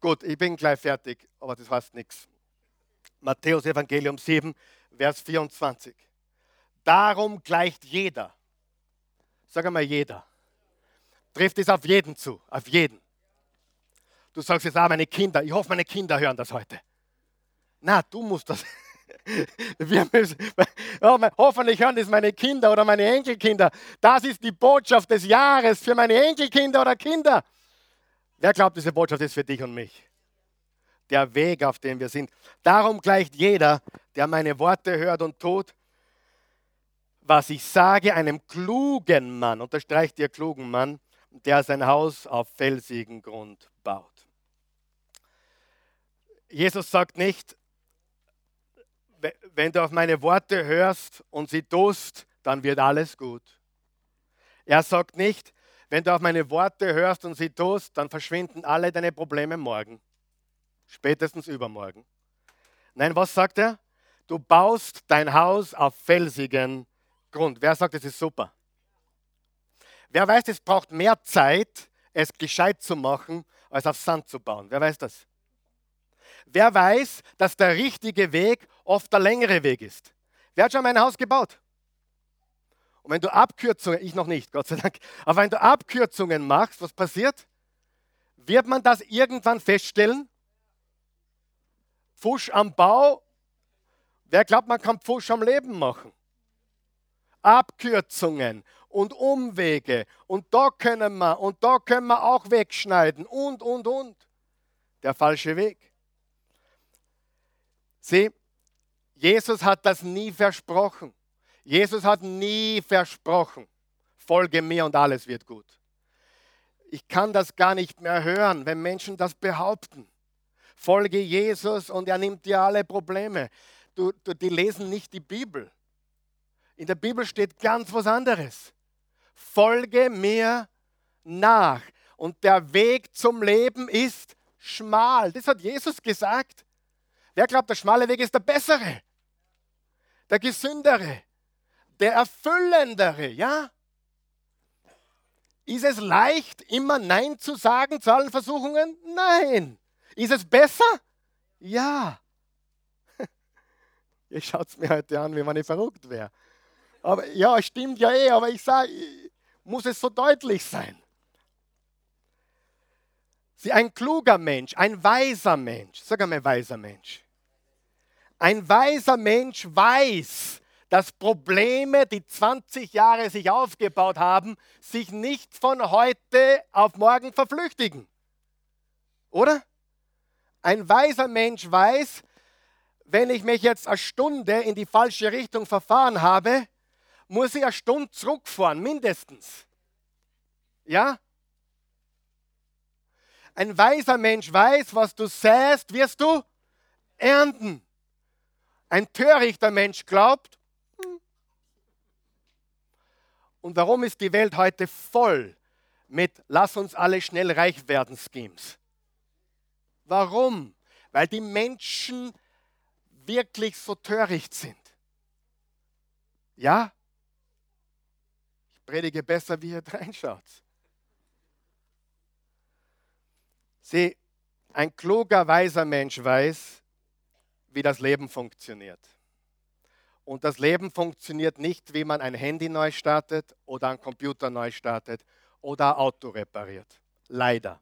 Gut, ich bin gleich fertig, aber das heißt nichts. Matthäus Evangelium 7, Vers 24. Darum gleicht jeder. Sag einmal jeder trifft es auf jeden zu, auf jeden. Du sagst jetzt, ah, meine Kinder, ich hoffe, meine Kinder hören das heute. Na, du musst das. Wir müssen, oh, hoffentlich hören das meine Kinder oder meine Enkelkinder. Das ist die Botschaft des Jahres für meine Enkelkinder oder Kinder. Wer glaubt, diese Botschaft ist für dich und mich? Der Weg, auf dem wir sind. Darum gleicht jeder, der meine Worte hört und tut, was ich sage, einem klugen Mann, unterstreicht ihr klugen Mann, der sein Haus auf felsigen Grund baut. Jesus sagt nicht, wenn du auf meine Worte hörst und sie tust, dann wird alles gut. Er sagt nicht, wenn du auf meine Worte hörst und sie tust, dann verschwinden alle deine Probleme morgen, spätestens übermorgen. Nein, was sagt er? Du baust dein Haus auf felsigen Grund. Wer sagt, das ist super? Wer weiß, es braucht mehr Zeit, es gescheit zu machen, als auf Sand zu bauen? Wer weiß das? Wer weiß, dass der richtige Weg oft der längere Weg ist? Wer hat schon mein Haus gebaut? Und wenn du Abkürzungen, ich noch nicht, Gott sei Dank, aber wenn du Abkürzungen machst, was passiert? Wird man das irgendwann feststellen? Pfusch am Bau, wer glaubt, man kann Pfusch am Leben machen? Abkürzungen und Umwege und da können wir und da können wir auch wegschneiden und, und, und. Der falsche Weg. Sieh, Jesus hat das nie versprochen. Jesus hat nie versprochen, folge mir und alles wird gut. Ich kann das gar nicht mehr hören, wenn Menschen das behaupten. Folge Jesus und er nimmt dir alle Probleme. Du, du, die lesen nicht die Bibel. In der Bibel steht ganz was anderes. Folge mir nach. Und der Weg zum Leben ist schmal. Das hat Jesus gesagt. Wer glaubt, der schmale Weg ist der bessere, der gesündere, der erfüllendere, ja? Ist es leicht, immer Nein zu sagen zu allen Versuchungen? Nein. Ist es besser? Ja. Ihr schaut es mir heute an, wie man nicht verrückt wäre. Aber ja, stimmt ja eh, aber ich sage, muss es so deutlich sein. Sie ein kluger Mensch, ein weiser Mensch, sag einmal weiser Mensch. Ein weiser Mensch weiß, dass Probleme, die 20 Jahre sich aufgebaut haben, sich nicht von heute auf morgen verflüchtigen. Oder? Ein weiser Mensch weiß, wenn ich mich jetzt eine Stunde in die falsche Richtung verfahren habe, muss ich eine Stunde zurückfahren, mindestens. Ja? Ein weiser Mensch weiß, was du säst, wirst du ernten. Ein törichter Mensch glaubt. Hm. Und warum ist die Welt heute voll mit Lass uns alle schnell reich werden Schemes? Warum? Weil die Menschen wirklich so töricht sind. Ja? Ich predige besser, wie ihr reinschaut. Sieh, ein kluger, weiser Mensch weiß, wie das Leben funktioniert. Und das Leben funktioniert nicht, wie man ein Handy neu startet oder einen Computer neu startet oder ein Auto repariert. Leider.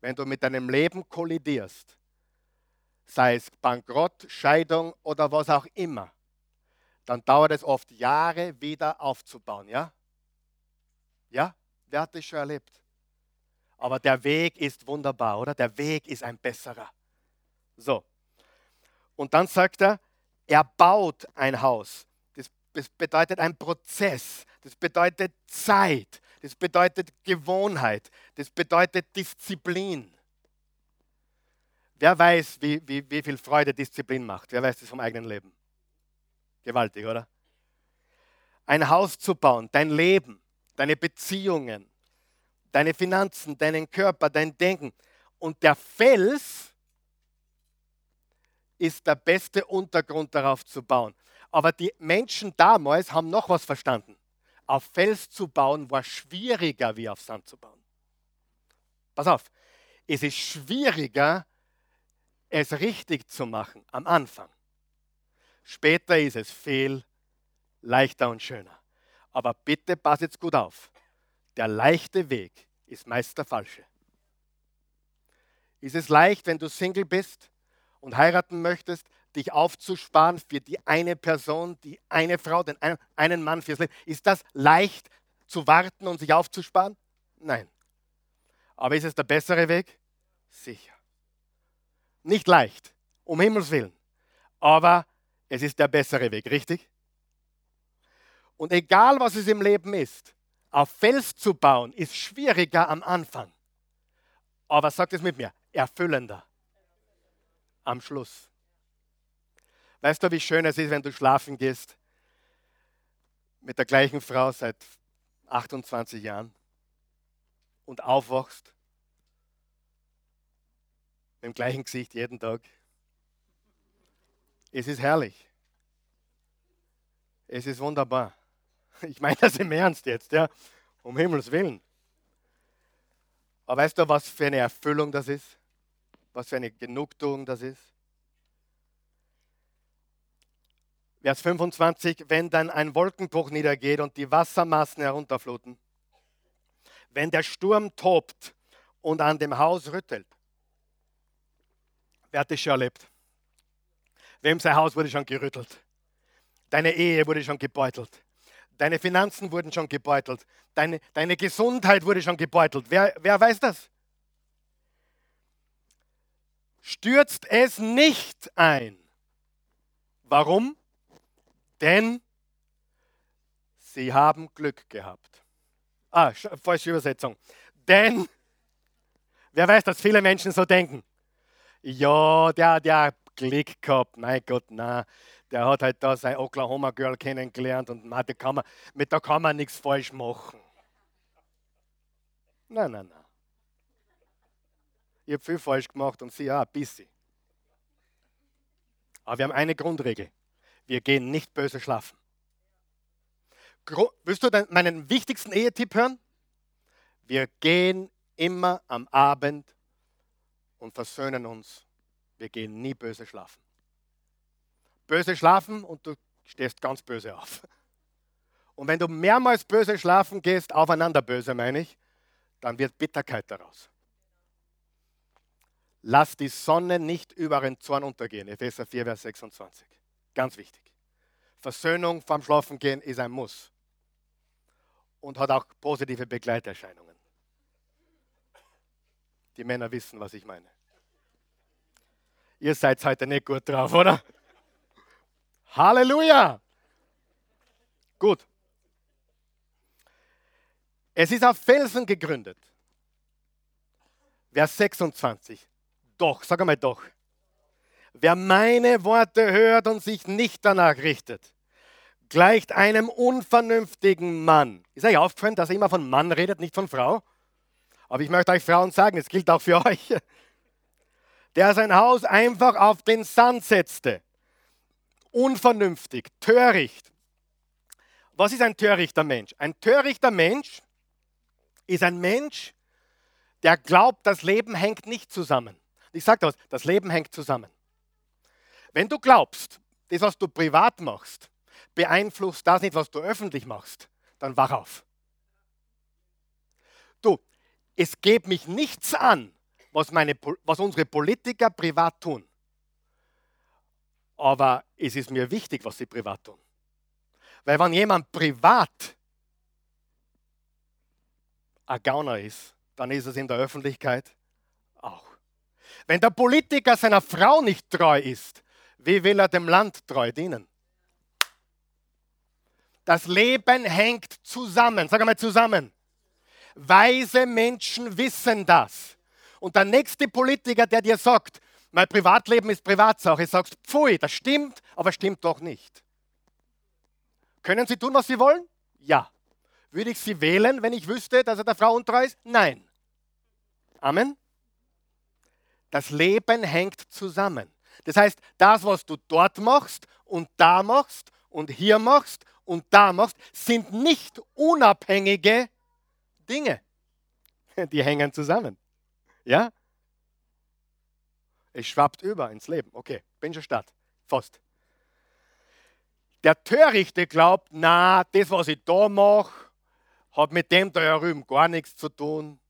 Wenn du mit deinem Leben kollidierst, sei es Bankrott, Scheidung oder was auch immer, dann dauert es oft Jahre wieder aufzubauen, ja? Ja? Wer hat das schon erlebt? Aber der Weg ist wunderbar, oder? Der Weg ist ein besserer. So. Und dann sagt er, er baut ein Haus. Das, das bedeutet ein Prozess. Das bedeutet Zeit. Das bedeutet Gewohnheit. Das bedeutet Disziplin. Wer weiß, wie, wie, wie viel Freude Disziplin macht? Wer weiß das vom eigenen Leben? Gewaltig, oder? Ein Haus zu bauen, dein Leben, deine Beziehungen, deine Finanzen, deinen Körper, dein Denken. Und der Fels ist der beste Untergrund darauf zu bauen. Aber die Menschen damals haben noch was verstanden. Auf Fels zu bauen war schwieriger wie auf Sand zu bauen. Pass auf, es ist schwieriger, es richtig zu machen am Anfang. Später ist es viel leichter und schöner. Aber bitte pass jetzt gut auf. Der leichte Weg ist meist der falsche. Ist es leicht, wenn du Single bist und heiraten möchtest, dich aufzusparen für die eine Person, die eine Frau, den einen, einen Mann fürs Leben? Ist das leicht zu warten und sich aufzusparen? Nein. Aber ist es der bessere Weg? Sicher. Nicht leicht, um Himmels Willen. Aber es ist der bessere Weg, richtig? Und egal was es im Leben ist, auf Fels zu bauen, ist schwieriger am Anfang. Aber sagt es mit mir, erfüllender am Schluss. Weißt du, wie schön es ist, wenn du schlafen gehst mit der gleichen Frau seit 28 Jahren und aufwachst mit dem gleichen Gesicht jeden Tag? Es ist herrlich. Es ist wunderbar. Ich meine das im Ernst jetzt, ja, um Himmels Willen. Aber weißt du, was für eine Erfüllung das ist? Was für eine Genugtuung das ist? Vers 25, wenn dann ein Wolkenbruch niedergeht und die Wassermassen herunterfluten, wenn der Sturm tobt und an dem Haus rüttelt. Wer hat das schon erlebt? Wem sein Haus wurde schon gerüttelt? Deine Ehe wurde schon gebeutelt. Deine Finanzen wurden schon gebeutelt. Deine, deine Gesundheit wurde schon gebeutelt. Wer, wer weiß das? Stürzt es nicht ein. Warum? Denn sie haben Glück gehabt. Ah, falsche Übersetzung. Denn, wer weiß, dass viele Menschen so denken. Ja, der, der Glück gehabt. Mein Gott, na, der hat halt da sein Oklahoma Girl kennengelernt und man, kann man, mit der kann man nichts falsch machen. Nein, nein, nein. Ich habe viel falsch gemacht und sie auch ein bisschen. Aber wir haben eine Grundregel. Wir gehen nicht böse schlafen. Gro Willst du meinen wichtigsten Ehetipp hören? Wir gehen immer am Abend und versöhnen uns. Wir gehen nie böse schlafen. Böse schlafen und du stehst ganz böse auf. Und wenn du mehrmals böse schlafen gehst, aufeinander böse meine ich, dann wird Bitterkeit daraus. Lass die Sonne nicht über den Zorn untergehen. Epheser 4, Vers 26. Ganz wichtig. Versöhnung vom Schlafengehen ist ein Muss und hat auch positive Begleiterscheinungen. Die Männer wissen, was ich meine. Ihr seid heute nicht gut drauf, oder? Halleluja! Gut. Es ist auf Felsen gegründet. Vers 26. Doch, sag einmal doch. Wer meine Worte hört und sich nicht danach richtet, gleicht einem unvernünftigen Mann. Ist euch aufgefallen, dass er immer von Mann redet, nicht von Frau? Aber ich möchte euch Frauen sagen, es gilt auch für euch. Der sein Haus einfach auf den Sand setzte. Unvernünftig, töricht. Was ist ein törichter Mensch? Ein törichter Mensch ist ein Mensch, der glaubt, das Leben hängt nicht zusammen. Ich sage das, das Leben hängt zusammen. Wenn du glaubst, das, was du privat machst, beeinflusst das nicht, was du öffentlich machst, dann wach auf. Du, es geht mich nichts an, was, meine, was unsere Politiker privat tun. Aber es ist mir wichtig, was sie privat tun. Weil wenn jemand privat ein Gauner ist, dann ist es in der Öffentlichkeit auch. Wenn der Politiker seiner Frau nicht treu ist, wie will er dem Land treu dienen? Das Leben hängt zusammen. Sag einmal zusammen. Weise Menschen wissen das. Und der nächste Politiker, der dir sagt, mein Privatleben ist Privatsache, sagst, pfui, das stimmt, aber stimmt doch nicht. Können Sie tun, was Sie wollen? Ja. Würde ich Sie wählen, wenn ich wüsste, dass er der Frau untreu ist? Nein. Amen. Das Leben hängt zusammen. Das heißt, das, was du dort machst und da machst und hier machst und da machst, sind nicht unabhängige Dinge. Die hängen zusammen. Ja? Es schwappt über ins Leben. Okay, bin schon statt. Fast. Der Törichte glaubt, na, das, was ich da mache, hat mit dem da drüben gar nichts zu tun.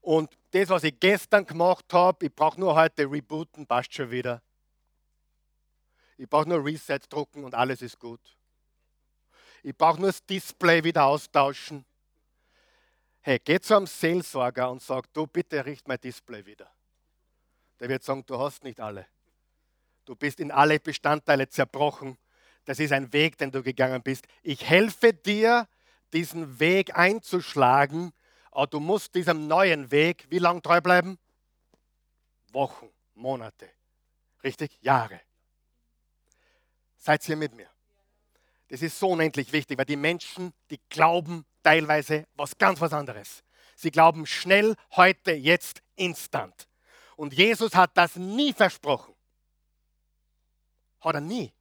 Und das, was ich gestern gemacht habe, ich brauche nur heute rebooten, passt schon wieder. Ich brauche nur Reset drucken und alles ist gut. Ich brauche nur das Display wieder austauschen. Hey, geh zu einem Seelsorger und sag, du bitte richt mein Display wieder. Der wird sagen, du hast nicht alle. Du bist in alle Bestandteile zerbrochen. Das ist ein Weg, den du gegangen bist. Ich helfe dir, diesen Weg einzuschlagen, aber du musst diesem neuen Weg wie lange treu bleiben? Wochen, Monate, richtig? Jahre. Seid ihr mit mir? Das ist so unendlich wichtig, weil die Menschen, die glauben teilweise was ganz was anderes. Sie glauben schnell, heute, jetzt, instant. Und Jesus hat das nie versprochen. Hat er nie.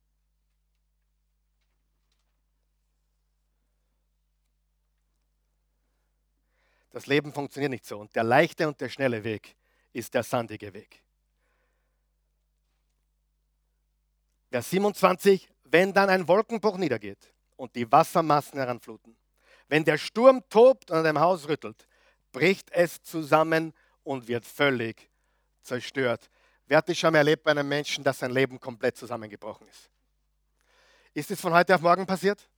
Das Leben funktioniert nicht so. Und der leichte und der schnelle Weg ist der sandige Weg. Vers 27, wenn dann ein Wolkenbruch niedergeht und die Wassermassen heranfluten, wenn der Sturm tobt und an dem Haus rüttelt, bricht es zusammen und wird völlig zerstört. Wer hat das schon mal erlebt bei einem Menschen, dass sein Leben komplett zusammengebrochen ist? Ist es von heute auf morgen passiert?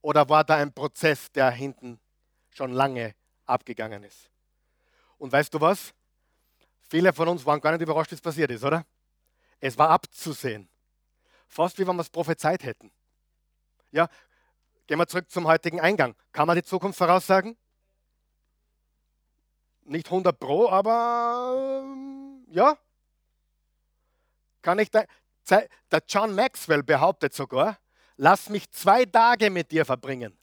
Oder war da ein Prozess, der hinten schon lange abgegangen ist? Und weißt du was? Viele von uns waren gar nicht überrascht, es passiert ist, oder? Es war abzusehen. Fast wie wenn wir es prophezeit hätten. Ja, gehen wir zurück zum heutigen Eingang. Kann man die Zukunft voraussagen? Nicht 100 Pro, aber ähm, ja. Kann ich da, der John Maxwell behauptet sogar, lass mich zwei Tage mit dir verbringen.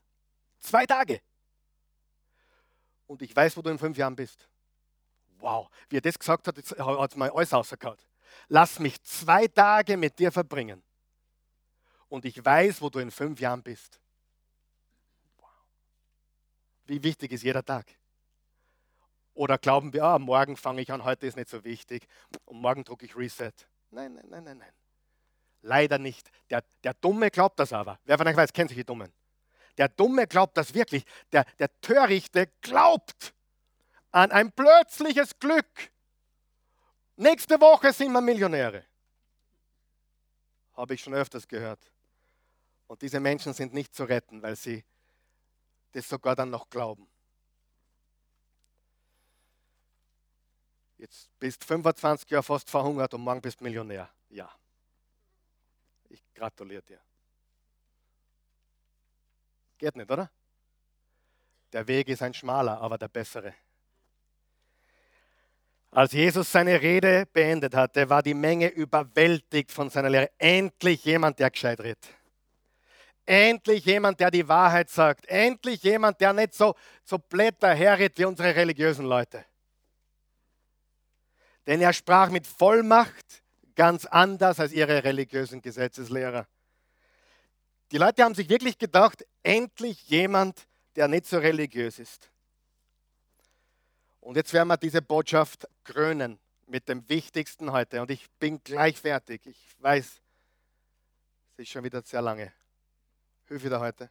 Zwei Tage. Und ich weiß, wo du in fünf Jahren bist. Wow, wie er das gesagt hat, hat es mal alles rausgehauen lass mich zwei Tage mit dir verbringen und ich weiß, wo du in fünf Jahren bist. Wie wichtig ist jeder Tag? Oder glauben wir, ah, morgen fange ich an, heute ist nicht so wichtig und morgen drücke ich Reset. Nein, nein, nein, nein, nein. Leider nicht. Der, der Dumme glaubt das aber. Wer von euch weiß, kennt sich die Dummen. Der Dumme glaubt das wirklich. Der, der Törichte glaubt an ein plötzliches Glück. Nächste Woche sind wir Millionäre. Habe ich schon öfters gehört. Und diese Menschen sind nicht zu retten, weil sie das sogar dann noch glauben. Jetzt bist 25 Jahre fast verhungert und morgen bist Millionär. Ja. Ich gratuliere dir. Geht nicht, oder? Der Weg ist ein schmaler, aber der bessere. Als Jesus seine Rede beendet hatte, war die Menge überwältigt von seiner Lehre. Endlich jemand, der gescheit redet. Endlich jemand, der die Wahrheit sagt. Endlich jemand, der nicht so, so blätter herredet wie unsere religiösen Leute. Denn er sprach mit Vollmacht ganz anders als ihre religiösen Gesetzeslehrer. Die Leute haben sich wirklich gedacht, endlich jemand, der nicht so religiös ist. Und jetzt werden wir diese Botschaft krönen mit dem Wichtigsten heute. Und ich bin gleich fertig. Ich weiß, es ist schon wieder sehr lange. Hilf wieder heute.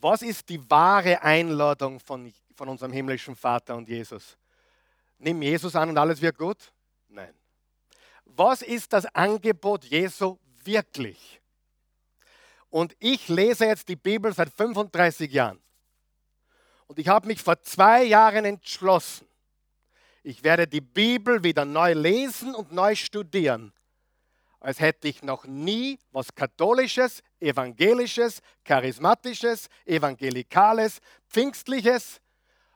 Was ist die wahre Einladung von, von unserem himmlischen Vater und Jesus? Nimm Jesus an und alles wird gut? Nein. Was ist das Angebot Jesu wirklich? Und ich lese jetzt die Bibel seit 35 Jahren. Und ich habe mich vor zwei Jahren entschlossen, ich werde die Bibel wieder neu lesen und neu studieren, als hätte ich noch nie was Katholisches, Evangelisches, Charismatisches, Evangelikales, Pfingstliches,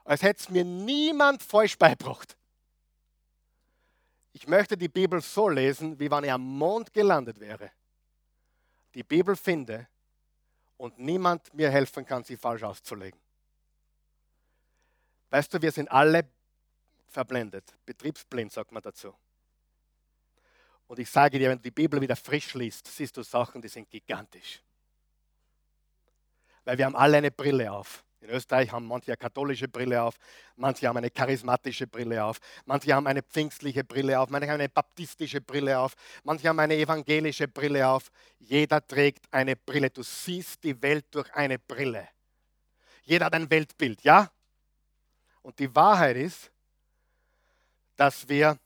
als hätte es mir niemand falsch beibracht. Ich möchte die Bibel so lesen, wie wenn ich am Mond gelandet wäre die Bibel finde und niemand mir helfen kann, sie falsch auszulegen. Weißt du, wir sind alle verblendet, betriebsblind sagt man dazu. Und ich sage dir, wenn du die Bibel wieder frisch liest, siehst du Sachen, die sind gigantisch. Weil wir haben alle eine Brille auf. In Österreich haben manche eine katholische Brille auf, manche haben eine charismatische Brille auf, manche haben eine pfingstliche Brille auf, manche haben eine baptistische Brille auf, manche haben eine evangelische Brille auf. Jeder trägt eine Brille. Du siehst die Welt durch eine Brille. jeder hat ein Weltbild, ja? Und die Wahrheit ist, dass wir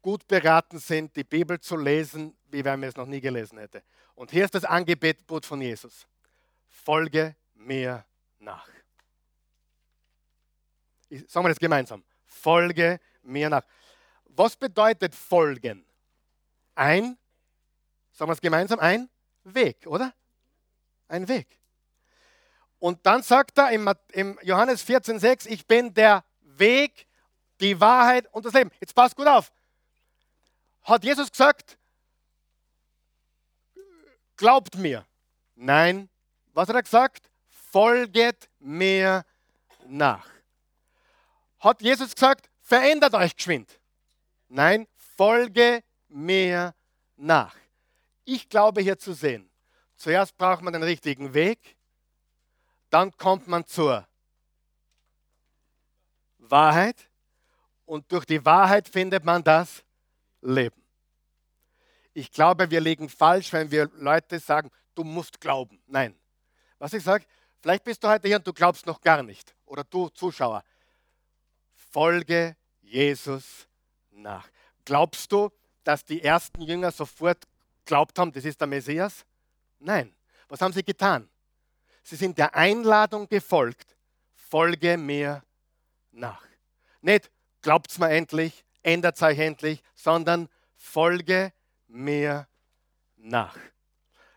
gut beraten sind, die Bibel zu lesen, wie wenn wir es noch nie gelesen hätten. Und hier ist das Angebot von Jesus. Folge mir nach. Ich, sagen wir das gemeinsam. Folge mir nach. Was bedeutet folgen? Ein, sagen wir es gemeinsam, ein Weg, oder? Ein Weg. Und dann sagt er im, Johannes 14,6, ich bin der Weg, die Wahrheit und das Leben. Jetzt passt gut auf. Hat Jesus gesagt, glaubt mir? Nein. Was hat er gesagt? Folget mir nach. Hat Jesus gesagt, verändert euch geschwind? Nein, folge mir nach. Ich glaube hier zu sehen, zuerst braucht man den richtigen Weg, dann kommt man zur Wahrheit und durch die Wahrheit findet man das Leben. Ich glaube, wir liegen falsch, wenn wir Leute sagen, du musst glauben. Nein. Was ich sage, vielleicht bist du heute hier und du glaubst noch gar nicht. Oder du Zuschauer, folge Jesus nach. Glaubst du, dass die ersten Jünger sofort glaubt haben, das ist der Messias? Nein. Was haben sie getan? Sie sind der Einladung gefolgt, folge mir nach. Nicht, glaubt's mir endlich, ändert euch endlich, sondern folge mir nach.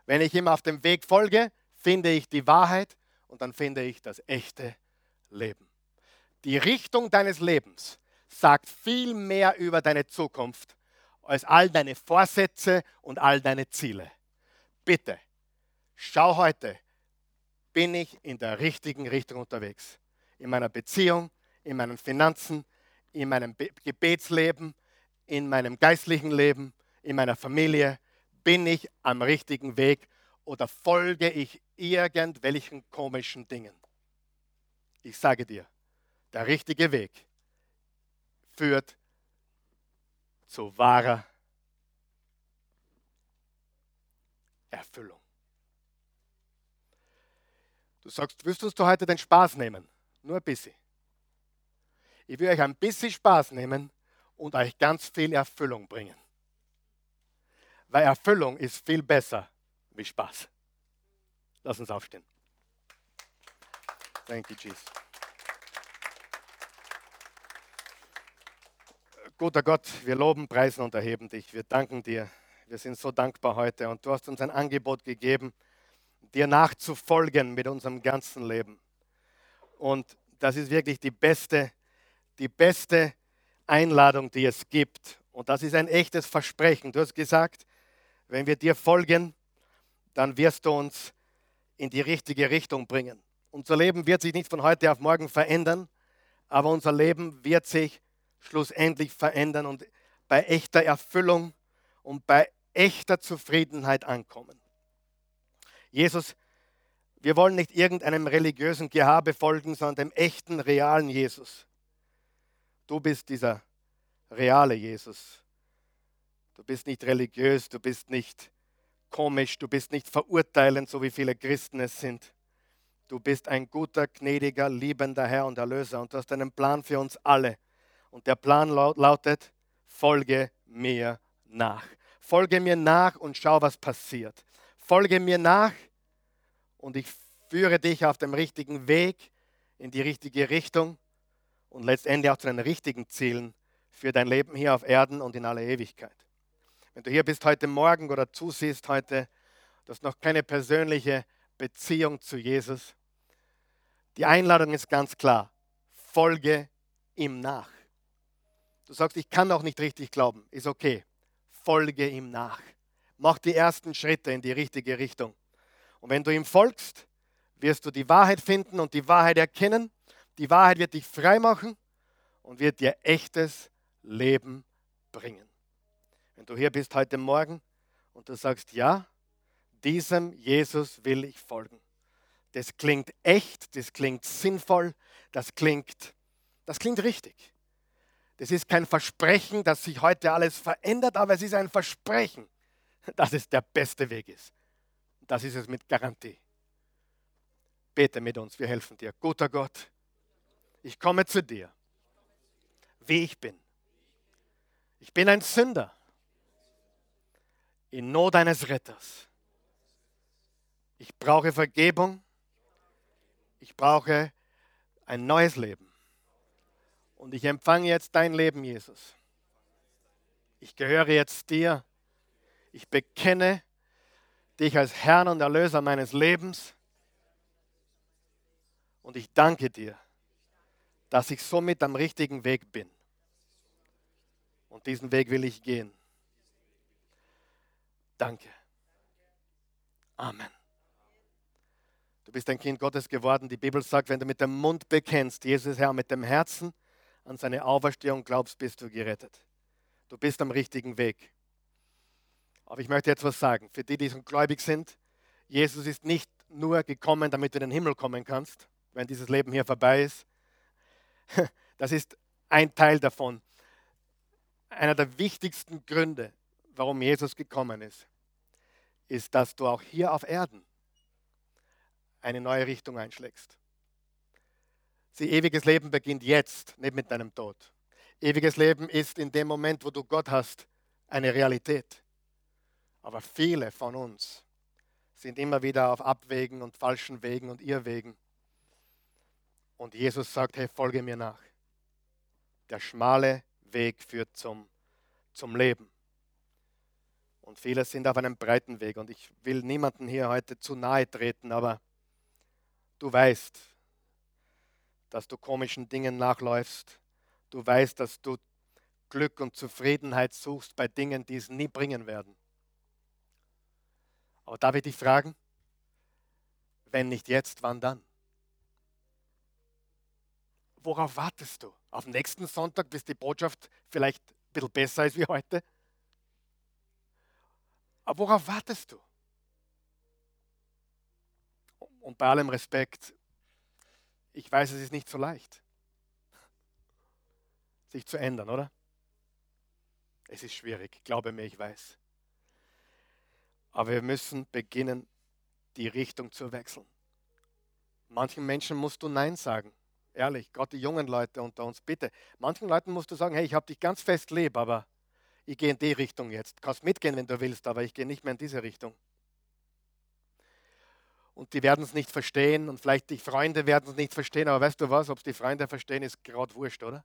Wenn ich ihm auf dem Weg folge, finde ich die Wahrheit und dann finde ich das echte Leben. Die Richtung deines Lebens sagt viel mehr über deine Zukunft als all deine Vorsätze und all deine Ziele. Bitte, schau heute, bin ich in der richtigen Richtung unterwegs. In meiner Beziehung, in meinen Finanzen, in meinem Gebetsleben, in meinem geistlichen Leben, in meiner Familie. Bin ich am richtigen Weg oder folge ich irgendwelchen komischen Dingen? Ich sage dir, der richtige Weg führt zu wahrer Erfüllung. Du sagst, wirst du heute den Spaß nehmen? Nur ein bisschen. Ich will euch ein bisschen Spaß nehmen und euch ganz viel Erfüllung bringen. Weil Erfüllung ist viel besser wie Spaß. Lass uns aufstehen. Thank you, Jesus. Guter Gott, wir loben, preisen und erheben dich. Wir danken dir. Wir sind so dankbar heute und du hast uns ein Angebot gegeben dir nachzufolgen mit unserem ganzen Leben. Und das ist wirklich die beste, die beste Einladung, die es gibt. Und das ist ein echtes Versprechen. Du hast gesagt, wenn wir dir folgen, dann wirst du uns in die richtige Richtung bringen. Unser Leben wird sich nicht von heute auf morgen verändern, aber unser Leben wird sich schlussendlich verändern und bei echter Erfüllung und bei echter Zufriedenheit ankommen. Jesus, wir wollen nicht irgendeinem religiösen Gehabe folgen, sondern dem echten, realen Jesus. Du bist dieser reale Jesus. Du bist nicht religiös, du bist nicht komisch, du bist nicht verurteilend, so wie viele Christen es sind. Du bist ein guter, gnädiger, liebender Herr und Erlöser und du hast einen Plan für uns alle. Und der Plan lautet, folge mir nach. Folge mir nach und schau, was passiert folge mir nach und ich führe dich auf dem richtigen Weg, in die richtige Richtung und letztendlich auch zu den richtigen Zielen für dein Leben hier auf Erden und in aller Ewigkeit. Wenn du hier bist heute Morgen oder zusiehst heute, du hast noch keine persönliche Beziehung zu Jesus, die Einladung ist ganz klar, folge ihm nach. Du sagst, ich kann auch nicht richtig glauben, ist okay, folge ihm nach. Mach die ersten Schritte in die richtige Richtung. Und wenn du ihm folgst, wirst du die Wahrheit finden und die Wahrheit erkennen. Die Wahrheit wird dich frei machen und wird dir echtes Leben bringen. Wenn du hier bist heute Morgen und du sagst, ja, diesem Jesus will ich folgen. Das klingt echt, das klingt sinnvoll, das klingt, das klingt richtig. Das ist kein Versprechen, dass sich heute alles verändert, aber es ist ein Versprechen, dass es der beste Weg ist. Das ist es mit Garantie. Bete mit uns, wir helfen dir. Guter Gott, ich komme zu dir, wie ich bin. Ich bin ein Sünder in Not eines Retters. Ich brauche Vergebung. Ich brauche ein neues Leben. Und ich empfange jetzt dein Leben, Jesus. Ich gehöre jetzt dir. Ich bekenne dich als Herrn und Erlöser meines Lebens. Und ich danke dir, dass ich somit am richtigen Weg bin. Und diesen Weg will ich gehen. Danke. Amen. Du bist ein Kind Gottes geworden. Die Bibel sagt, wenn du mit dem Mund bekennst, Jesus Herr, mit dem Herzen an seine Auferstehung glaubst, bist du gerettet. Du bist am richtigen Weg. Aber ich möchte jetzt was sagen. Für die, die schon gläubig sind, Jesus ist nicht nur gekommen, damit du in den Himmel kommen kannst, wenn dieses Leben hier vorbei ist. Das ist ein Teil davon. Einer der wichtigsten Gründe, warum Jesus gekommen ist, ist, dass du auch hier auf Erden eine neue Richtung einschlägst. Sie ewiges Leben beginnt jetzt, nicht mit deinem Tod. Ewiges Leben ist in dem Moment, wo du Gott hast, eine Realität. Aber viele von uns sind immer wieder auf Abwägen und falschen Wegen und Irrwegen. Und Jesus sagt, hey, folge mir nach. Der schmale Weg führt zum, zum Leben. Und viele sind auf einem breiten Weg. Und ich will niemanden hier heute zu nahe treten, aber du weißt, dass du komischen Dingen nachläufst. Du weißt, dass du Glück und Zufriedenheit suchst bei Dingen, die es nie bringen werden. Aber darf ich dich fragen, wenn nicht jetzt, wann dann? Worauf wartest du? Auf nächsten Sonntag, bis die Botschaft vielleicht ein bisschen besser ist wie heute? Aber worauf wartest du? Und bei allem Respekt, ich weiß, es ist nicht so leicht, sich zu ändern, oder? Es ist schwierig, glaube mir, ich weiß. Aber wir müssen beginnen, die Richtung zu wechseln. Manchen Menschen musst du Nein sagen. Ehrlich, gerade die jungen Leute unter uns, bitte. Manchen Leuten musst du sagen, hey, ich habe dich ganz fest lieb, aber ich gehe in die Richtung jetzt. Du kannst mitgehen, wenn du willst, aber ich gehe nicht mehr in diese Richtung. Und die werden es nicht verstehen und vielleicht die Freunde werden es nicht verstehen, aber weißt du was, ob es die Freunde verstehen, ist gerade wurscht, oder?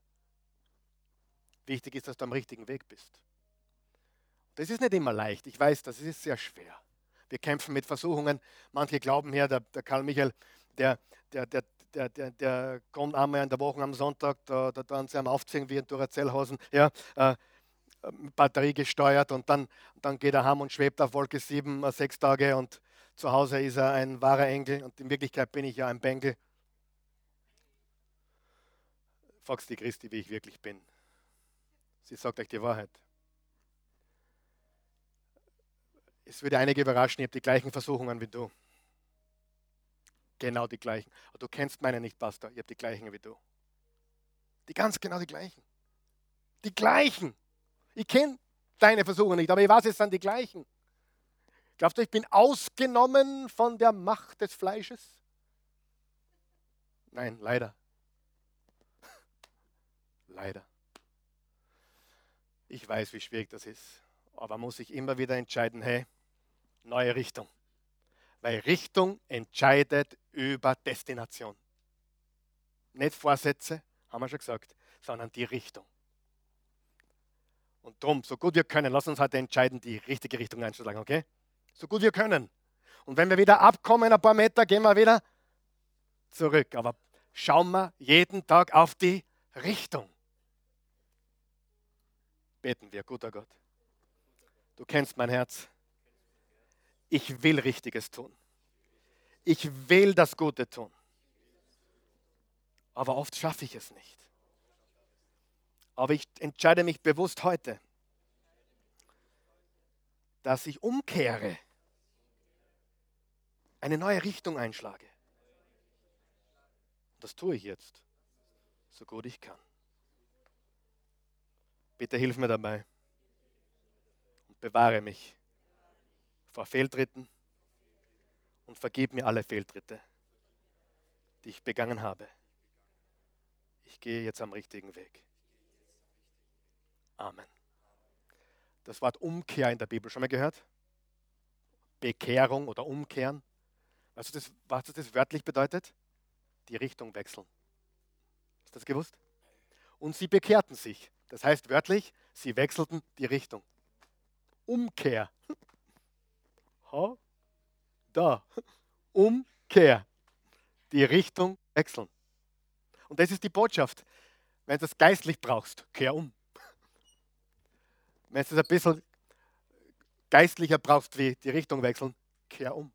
Wichtig ist, dass du am richtigen Weg bist. Das ist nicht immer leicht. Ich weiß, das ist sehr schwer. Wir kämpfen mit Versuchungen. Manche glauben hier, der, der Karl Michael, der, der, der, der, der, der kommt einmal in der Woche am Sonntag, da, da tun sie am Aufziehen wie ein Duracellhausen, ja, äh, Batterie gesteuert und dann, dann geht er heim und schwebt auf Wolke 7, äh, sechs Tage und zu Hause ist er ein wahrer Engel und in Wirklichkeit bin ich ja ein Bengel. Fragst die Christi, wie ich wirklich bin. Sie sagt euch die Wahrheit. Es würde einige überraschen, ich habe die gleichen Versuchungen wie du. Genau die gleichen. Aber du kennst meine nicht, Pastor. Ich habe die gleichen wie du. Die ganz genau die gleichen. Die gleichen. Ich kenne deine Versuche nicht, aber ich weiß, es sind die gleichen. Glaubt ihr, ich bin ausgenommen von der Macht des Fleisches? Nein, leider. leider. Ich weiß, wie schwierig das ist. Aber muss ich immer wieder entscheiden, hey, neue Richtung. Weil Richtung entscheidet über Destination. Nicht Vorsätze, haben wir schon gesagt, sondern die Richtung. Und darum, so gut wir können, lass uns heute entscheiden, die richtige Richtung einzuschlagen, okay? So gut wir können. Und wenn wir wieder abkommen, ein paar Meter, gehen wir wieder zurück. Aber schauen wir jeden Tag auf die Richtung. Beten wir, guter Gott. Du kennst mein Herz ich will Richtiges tun. Ich will das Gute tun. Aber oft schaffe ich es nicht. Aber ich entscheide mich bewusst heute, dass ich umkehre, eine neue Richtung einschlage. Das tue ich jetzt, so gut ich kann. Bitte hilf mir dabei und bewahre mich vor Fehltritten und vergib mir alle Fehltritte. die ich begangen habe. Ich gehe jetzt am richtigen Weg. Amen. Das Wort Umkehr in der Bibel schon mal gehört? Bekehrung oder Umkehren. Weißt du, das, was das wörtlich bedeutet? Die Richtung wechseln. Du das gewusst? Und sie bekehrten sich. Das heißt wörtlich, sie wechselten die Richtung. Umkehr. Ha? Da. Umkehr. Die Richtung wechseln. Und das ist die Botschaft. Wenn du es geistlich brauchst, kehr um. Wenn du es ein bisschen geistlicher brauchst, wie die Richtung wechseln, kehr um.